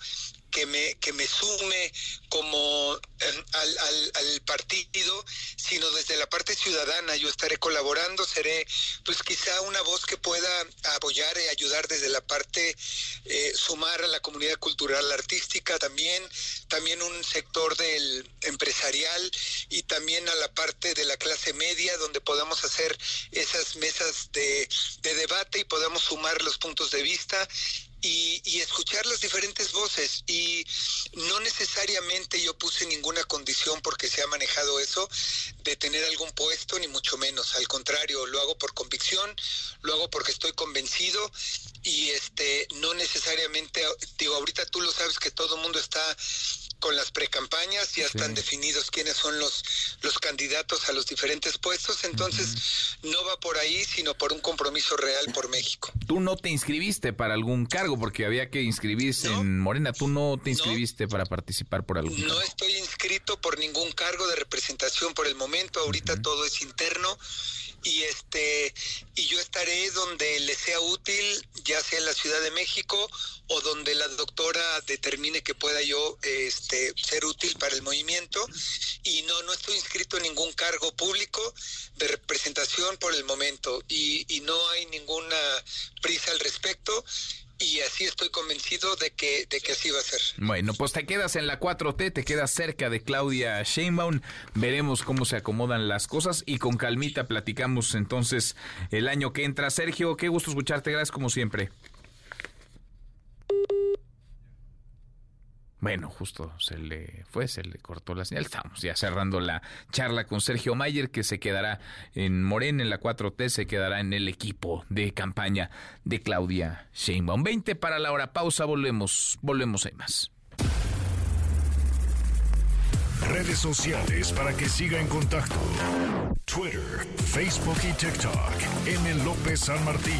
que me, que me sume como em, al, al, al, partido, sino desde la parte ciudadana. Yo estaré colaborando, seré pues quizá una voz que pueda apoyar y ayudar desde la parte, eh, sumar a la comunidad cultural artística también, también un sector del empresarial y también a la parte de la clase media, donde podamos hacer esas mesas de, de debate y podamos sumar los puntos de vista y, y, escuchar las diferentes voces. Y no necesariamente yo puse ninguna condición porque se ha manejado eso de tener algún puesto, ni mucho menos. Al contrario, lo hago por convicción, lo hago porque estoy convencido y este no necesariamente, digo, ahorita tú lo sabes que todo el mundo está con las precampañas, ya están definidos quiénes son los, los candidatos a los diferentes puestos, entonces no va por ahí, sino por un compromiso real por México. Tú no te inscribiste para algún cargo, porque había que inscribirse en Morena, tú no te inscribiste para participar por algún No estoy inscrito por ningún cargo de representación por el momento, ahorita todo es interno y este y yo estaré donde le sea útil, ya sea en la Ciudad de México o donde la doctora determine que pueda yo este ser útil para el movimiento. Y no no estoy inscrito en ningún cargo público de representación por el momento y, y no hay ninguna prisa al respecto y así estoy convencido de que, de que así va a ser. Bueno, pues te quedas en la 4T, te quedas cerca de Claudia Sheinbaum, veremos cómo se acomodan las cosas y con calmita platicamos entonces el año que entra. Sergio, qué gusto escucharte, gracias como siempre. Bueno, justo se le fue, se le cortó la señal. Estamos ya cerrando la charla con Sergio Mayer, que se quedará en Morena, en la 4T, se quedará en el equipo de campaña de Claudia Sheinbaum. 20 para la hora, pausa, volvemos, volvemos, hay más. Redes sociales para que siga en contacto: Twitter, Facebook y TikTok. M. López San Martín.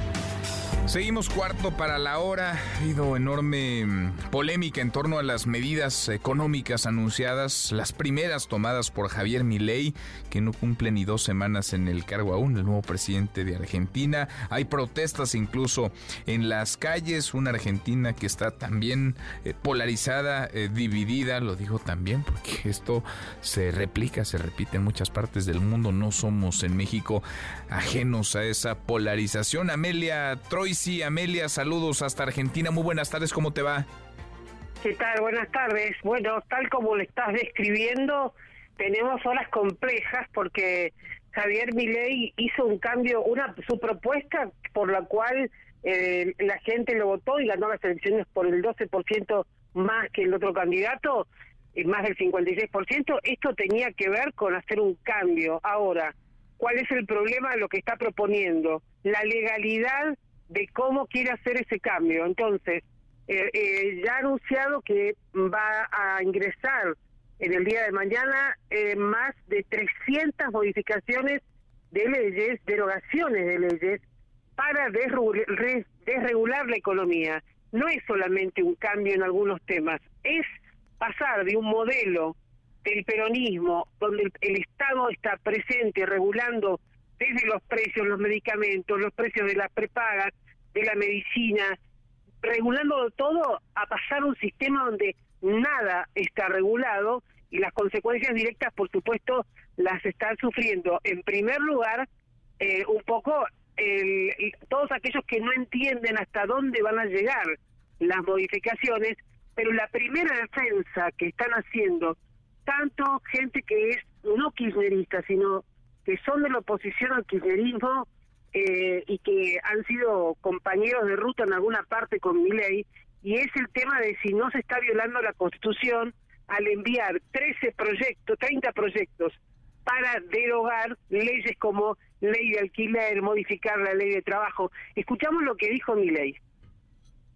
Seguimos cuarto para la hora. Ha habido enorme mm, polémica en torno a las medidas económicas anunciadas, las primeras tomadas por Javier Milei, que no cumple ni dos semanas en el cargo aún, el nuevo presidente de Argentina. Hay protestas incluso en las calles, una Argentina que está también eh, polarizada, eh, dividida, lo digo también, porque esto se replica, se repite en muchas partes del mundo. No somos en México ajenos a esa polarización. Amelia Troy Amelia, saludos hasta Argentina. Muy buenas tardes, ¿cómo te va? ¿Qué tal? Buenas tardes. Bueno, tal como le estás describiendo, tenemos horas complejas porque Javier Milei hizo un cambio, una su propuesta por la cual eh, la gente lo votó y ganó las elecciones por el 12% más que el otro candidato, y más del 56%. Esto tenía que ver con hacer un cambio. Ahora, ¿cuál es el problema de lo que está proponiendo? La legalidad de cómo quiere hacer ese cambio. Entonces, eh, eh, ya ha anunciado que va a ingresar en el día de mañana eh, más de 300 modificaciones de leyes, derogaciones de leyes, para desregular la economía. No es solamente un cambio en algunos temas, es pasar de un modelo del peronismo, donde el Estado está presente regulando desde los precios, los medicamentos, los precios de las prepagas, de la medicina, regulándolo todo a pasar un sistema donde nada está regulado y las consecuencias directas, por supuesto, las están sufriendo. En primer lugar, eh, un poco el, todos aquellos que no entienden hasta dónde van a llegar las modificaciones, pero la primera defensa que están haciendo tanto gente que es no kirchnerista, sino que son de la oposición al kirchnerismo eh, y que han sido compañeros de ruta en alguna parte con mi ley, y es el tema de si no se está violando la Constitución al enviar 13 proyectos, 30 proyectos para derogar leyes como ley de alquiler, modificar la ley de trabajo. Escuchamos lo que dijo mi ley.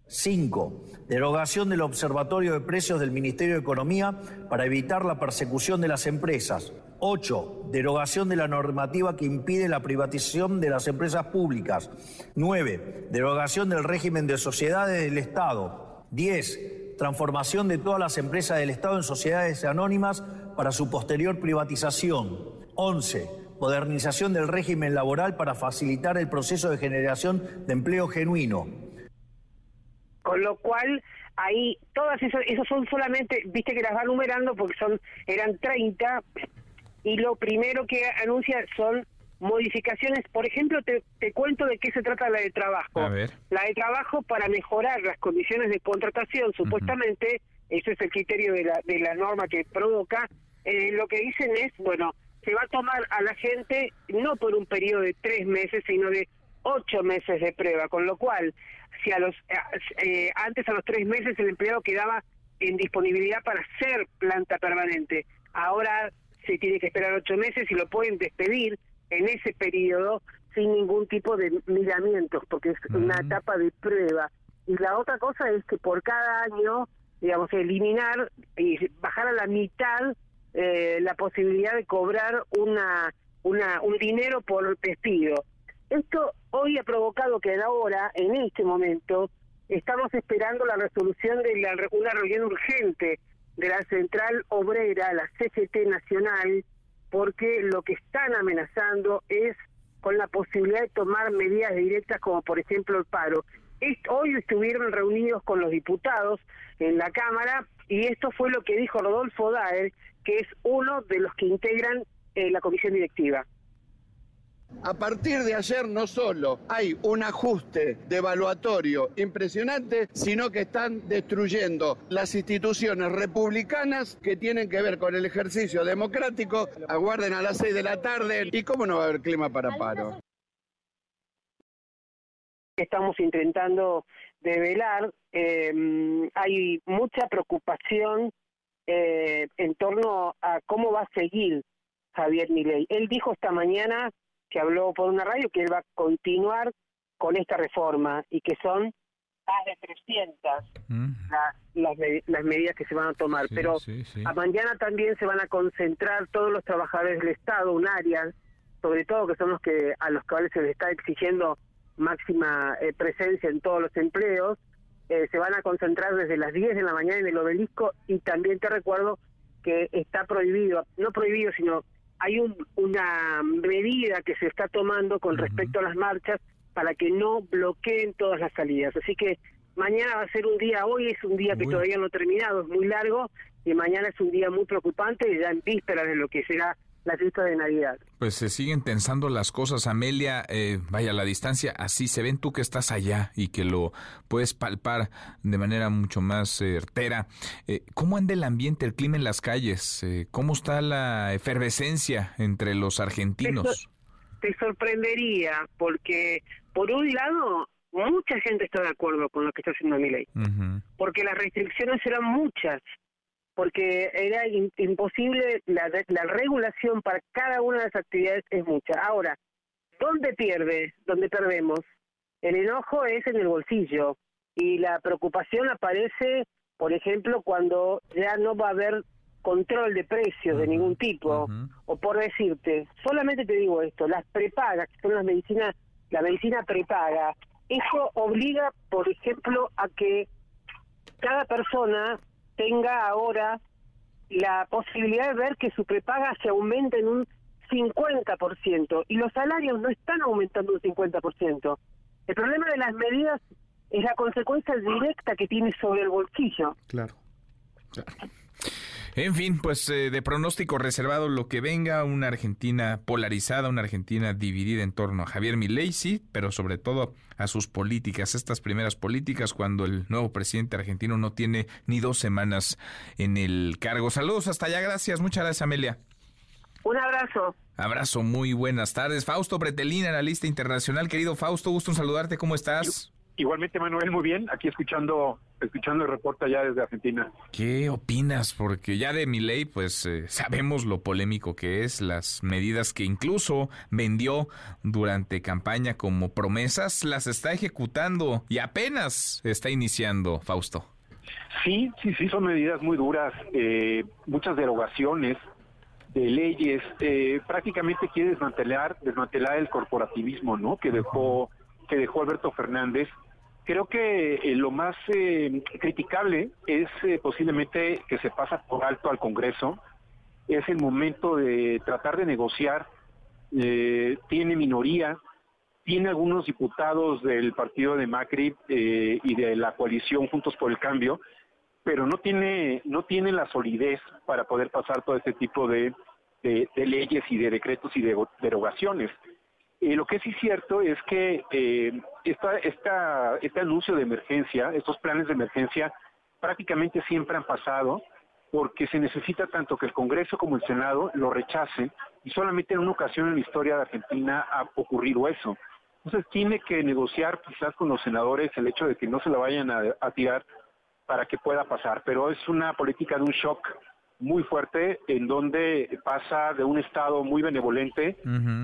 5. Derogación del Observatorio de Precios del Ministerio de Economía para evitar la persecución de las empresas. 8. Derogación de la normativa que impide la privatización de las empresas públicas. 9. Derogación del régimen de sociedades del Estado. 10. Transformación de todas las empresas del Estado en sociedades anónimas para su posterior privatización. 11. Modernización del régimen laboral para facilitar el proceso de generación de empleo genuino. Con lo cual, ahí, todas esos, esos son solamente, viste que las va numerando porque son eran 30, y lo primero que anuncia son modificaciones. Por ejemplo, te, te cuento de qué se trata la de trabajo. La de trabajo para mejorar las condiciones de contratación, supuestamente, ese es el criterio de la, de la norma que provoca, eh, lo que dicen es, bueno, se va a tomar a la gente no por un periodo de tres meses, sino de ocho meses de prueba, con lo cual si a los eh, antes a los tres meses el empleado quedaba en disponibilidad para ser planta permanente. Ahora se tiene que esperar ocho meses y lo pueden despedir en ese periodo sin ningún tipo de miramientos, porque es una etapa de prueba. Y la otra cosa es que por cada año, digamos, eliminar y bajar a la mitad eh, la posibilidad de cobrar una, una un dinero por despido. Esto hoy ha provocado que ahora, en este momento, estamos esperando la resolución de la, una reunión urgente de la Central Obrera, la CGT Nacional, porque lo que están amenazando es con la posibilidad de tomar medidas directas como por ejemplo el paro. Hoy estuvieron reunidos con los diputados en la Cámara y esto fue lo que dijo Rodolfo Daer, que es uno de los que integran eh, la comisión directiva. A partir de ayer no solo hay un ajuste devaluatorio impresionante, sino que están destruyendo las instituciones republicanas que tienen que ver con el ejercicio democrático. Aguarden a las seis de la tarde y cómo no va a haber clima para paro. Estamos intentando develar, eh, hay mucha preocupación eh, en torno a cómo va a seguir Javier Milei. Él dijo esta mañana que habló por una radio que él va a continuar con esta reforma y que son más de 300 mm. las, las, medidas que se van a tomar. Pero a mañana también se van a concentrar todos los trabajadores del Estado, un área, sobre todo que son los que a los cuales se les está exigiendo máxima eh, presencia en todos los empleos, eh, se van a concentrar desde las 10 de la mañana en el obelisco y también te recuerdo que está prohibido, no prohibido, sino hay una medida que se está tomando con respecto a las marchas para que no bloqueen todas las salidas. Así que mañana va a ser un día, hoy es un día que todavía no ha terminado, es muy largo, y mañana es un día muy preocupante, ya en vísperas de lo que será la fiesta de Navidad. Pues se siguen tensando las cosas, Amelia, eh, vaya, la distancia, así se ven tú que estás allá y que lo puedes palpar de manera mucho más certera. Eh, ¿Cómo anda el ambiente, el clima en las calles? Eh, ¿Cómo está la efervescencia entre los argentinos? Te, sorprendería, porque por un lado, mucha gente está de acuerdo con lo que está haciendo mi ley, porque las restricciones eran muchas porque era imposible, la, la regulación para cada una de las actividades es mucha. Ahora, ¿dónde pierde? ¿Dónde perdemos? El enojo es en el bolsillo y la preocupación aparece, por ejemplo, cuando ya no va a haber control de precios de ningún tipo. O por decirte, solamente te digo esto, las prepagas, que son las medicinas, la medicina prepaga, eso obliga, por ejemplo, a que cada persona tenga ahora la posibilidad de ver que su prepaga se aumenta en un 50% y los salarios no están aumentando un 50%. El problema de las medidas es la consecuencia directa que tiene sobre el bolsillo. Claro. claro. En fin, pues eh, de pronóstico reservado lo que venga, una Argentina polarizada, una Argentina dividida en torno a Javier Milei, sí, pero sobre todo a sus políticas, estas primeras políticas cuando el nuevo presidente argentino no tiene ni dos semanas en el cargo. Saludos hasta allá, gracias, muchas gracias Amelia. Un abrazo. Abrazo, muy buenas tardes. Fausto Bretelina, analista internacional. Querido Fausto, gusto en saludarte, ¿cómo estás? Igualmente, Manuel, muy bien. Aquí escuchando escuchando el reporte ya desde Argentina. ¿Qué opinas? Porque ya de mi ley, pues eh, sabemos lo polémico que es, las medidas que incluso vendió durante campaña como promesas, las está ejecutando y apenas está iniciando, Fausto. Sí, sí, sí, son medidas muy duras, eh, muchas derogaciones de leyes, eh, prácticamente quiere desmantelar, desmantelar el corporativismo, ¿no? Que dejó, que dejó Alberto Fernández Creo que eh, lo más eh, criticable es eh, posiblemente que se pasa por alto al Congreso. Es el momento de tratar de negociar. tiene minoría, tiene algunos diputados del partido de Macri y de la coalición Juntos por el Cambio, pero no tiene no tiene la solidez para poder pasar todo este tipo de, de leyes y de decretos y de derogaciones. Eh, lo que sí es cierto es que eh, esta, este anuncio de emergencia, estos planes de emergencia, prácticamente siempre han pasado porque se necesita tanto que el Congreso como el Senado lo rechacen y solamente en una ocasión en la historia de Argentina ha ocurrido eso. Entonces tiene que negociar quizás con los senadores el hecho de que no se la vayan a tirar para que pueda pasar, pero es una política de un shock muy fuerte en donde pasa de un estado muy benevolente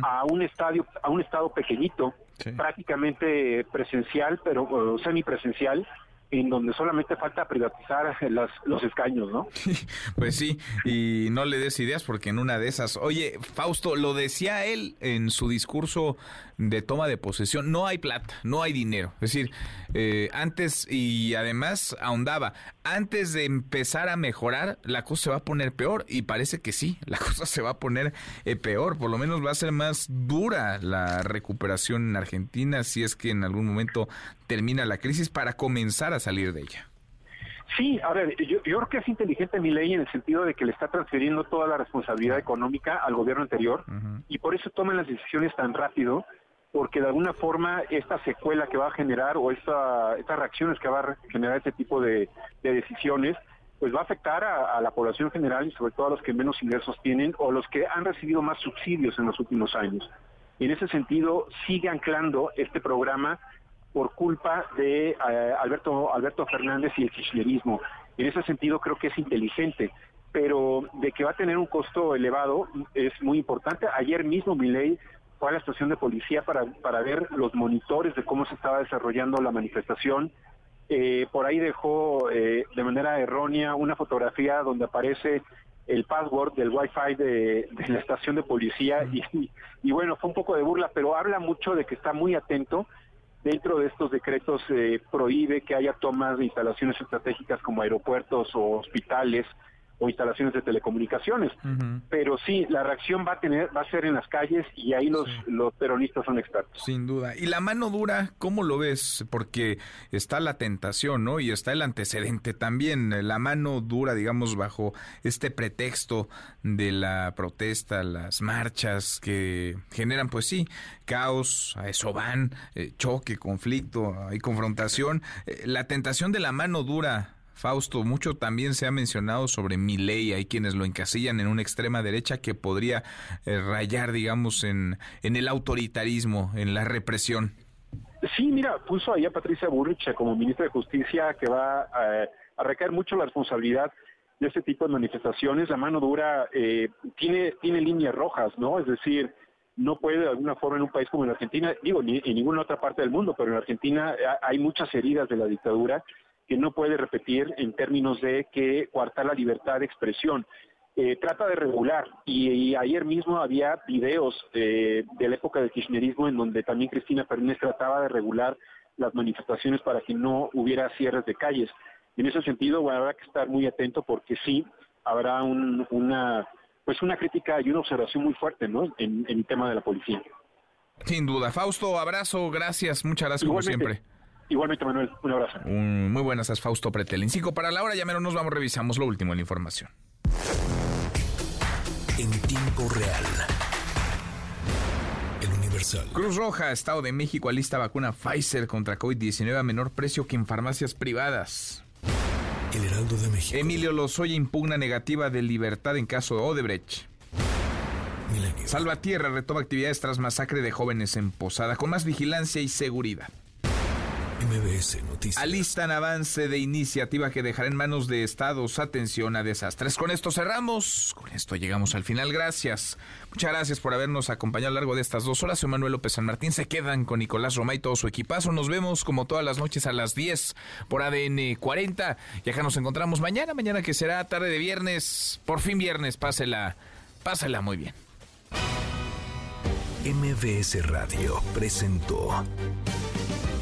a un estadio a un estado pequeñito prácticamente presencial pero semipresencial en donde solamente falta privatizar las, los escaños, ¿no? pues sí, y no le des ideas porque en una de esas, oye, Fausto, lo decía él en su discurso de toma de posesión, no hay plata, no hay dinero. Es decir, eh, antes y además ahondaba, antes de empezar a mejorar, la cosa se va a poner peor y parece que sí, la cosa se va a poner eh, peor, por lo menos va a ser más dura la recuperación en Argentina si es que en algún momento termina la crisis para comenzar a salir de ella. Sí, a ver, yo, creo que es inteligente mi ley en el sentido de que le está transfiriendo toda la responsabilidad económica al gobierno anterior y por eso toman las decisiones tan rápido porque de alguna forma esta secuela que va a generar o esta, estas reacciones que va a generar este tipo de, decisiones, pues va a afectar a, la población general y sobre todo a los que menos ingresos tienen o los que han recibido más subsidios en los últimos años. Y en ese sentido sigue anclando este programa por culpa de eh, Alberto, Alberto Fernández y el kirchnerismo. En ese sentido creo que es inteligente, pero de que va a tener un costo elevado es muy importante. Ayer mismo mi ley fue a la estación de policía para, para ver los monitores de cómo se estaba desarrollando la manifestación. Eh, por ahí dejó eh, de manera errónea una fotografía donde aparece el password del wifi de, de la estación de policía y, bueno, fue un poco de burla, pero habla mucho de que está muy atento. Dentro de estos decretos eh, prohíbe que haya tomas de instalaciones estratégicas como aeropuertos o hospitales, o instalaciones de telecomunicaciones. Pero sí, la reacción va a tener, va a ser en las calles y ahí los, los peronistas son expertos. Sin duda. Y la mano dura, ¿cómo lo ves? Porque está la tentación, ¿no? Y está el antecedente también. La mano dura, digamos, bajo este pretexto de la protesta, las marchas que generan, pues sí, caos, a eso van, eh, choque, conflicto, hay confrontación. Eh, la tentación de la mano dura Fausto, mucho también se ha mencionado sobre mi ley, hay quienes lo encasillan en una extrema derecha que podría eh, rayar, digamos, en, el autoritarismo, en la represión. Sí, mira, puso ahí a Patricia Burrich como ministra de Justicia que va a, recaer mucho la responsabilidad de este tipo de manifestaciones. La mano dura eh, tiene, tiene líneas rojas, ¿no? Es decir, no puede de alguna forma en un país como en Argentina, digo, ni en ninguna otra parte del mundo, pero en Argentina hay muchas heridas de la dictadura que no puede repetir en términos de que coartar la libertad de expresión. Eh, trata de regular y, ayer mismo había videos de la época del kirchnerismo en donde también Cristina Fernández trataba de regular las manifestaciones para que no hubiera cierres de calles. En ese sentido, habrá que estar muy atento porque sí habrá una pues una crítica y una observación muy fuerte ¿no? en, el tema de la policía. Sin duda. Fausto, abrazo, gracias, muchas gracias como siempre. Igualmente, Manuel, un abrazo. muy buenas, es Fausto Pretelin. Cinco para la hora, ya menos nos vamos, revisamos lo último en la información. En tiempo real. El Universal. Cruz Roja, Estado de México, alista vacuna Pfizer contra COVID-19 a menor precio que en farmacias privadas. El Heraldo de México. Emilio Lozoya impugna negativa de libertad en caso de Odebrecht. Salvatierra retoma actividades tras masacre de jóvenes en Posada con más vigilancia y seguridad. MBS Noticias. Alistan avance de iniciativa que dejará en manos de estados atención a desastres. Con esto cerramos. Con esto llegamos al final. Gracias. Muchas gracias por habernos acompañado a lo largo de estas dos horas. Soy Manuel López San Martín. Se quedan con Nicolás Roma y todo su equipazo. Nos vemos como todas las noches a las 10 por ADN 40. Y acá nos encontramos mañana. Mañana que será tarde de viernes. Por fin viernes. Pásela. Pásela muy bien. MBS Radio presentó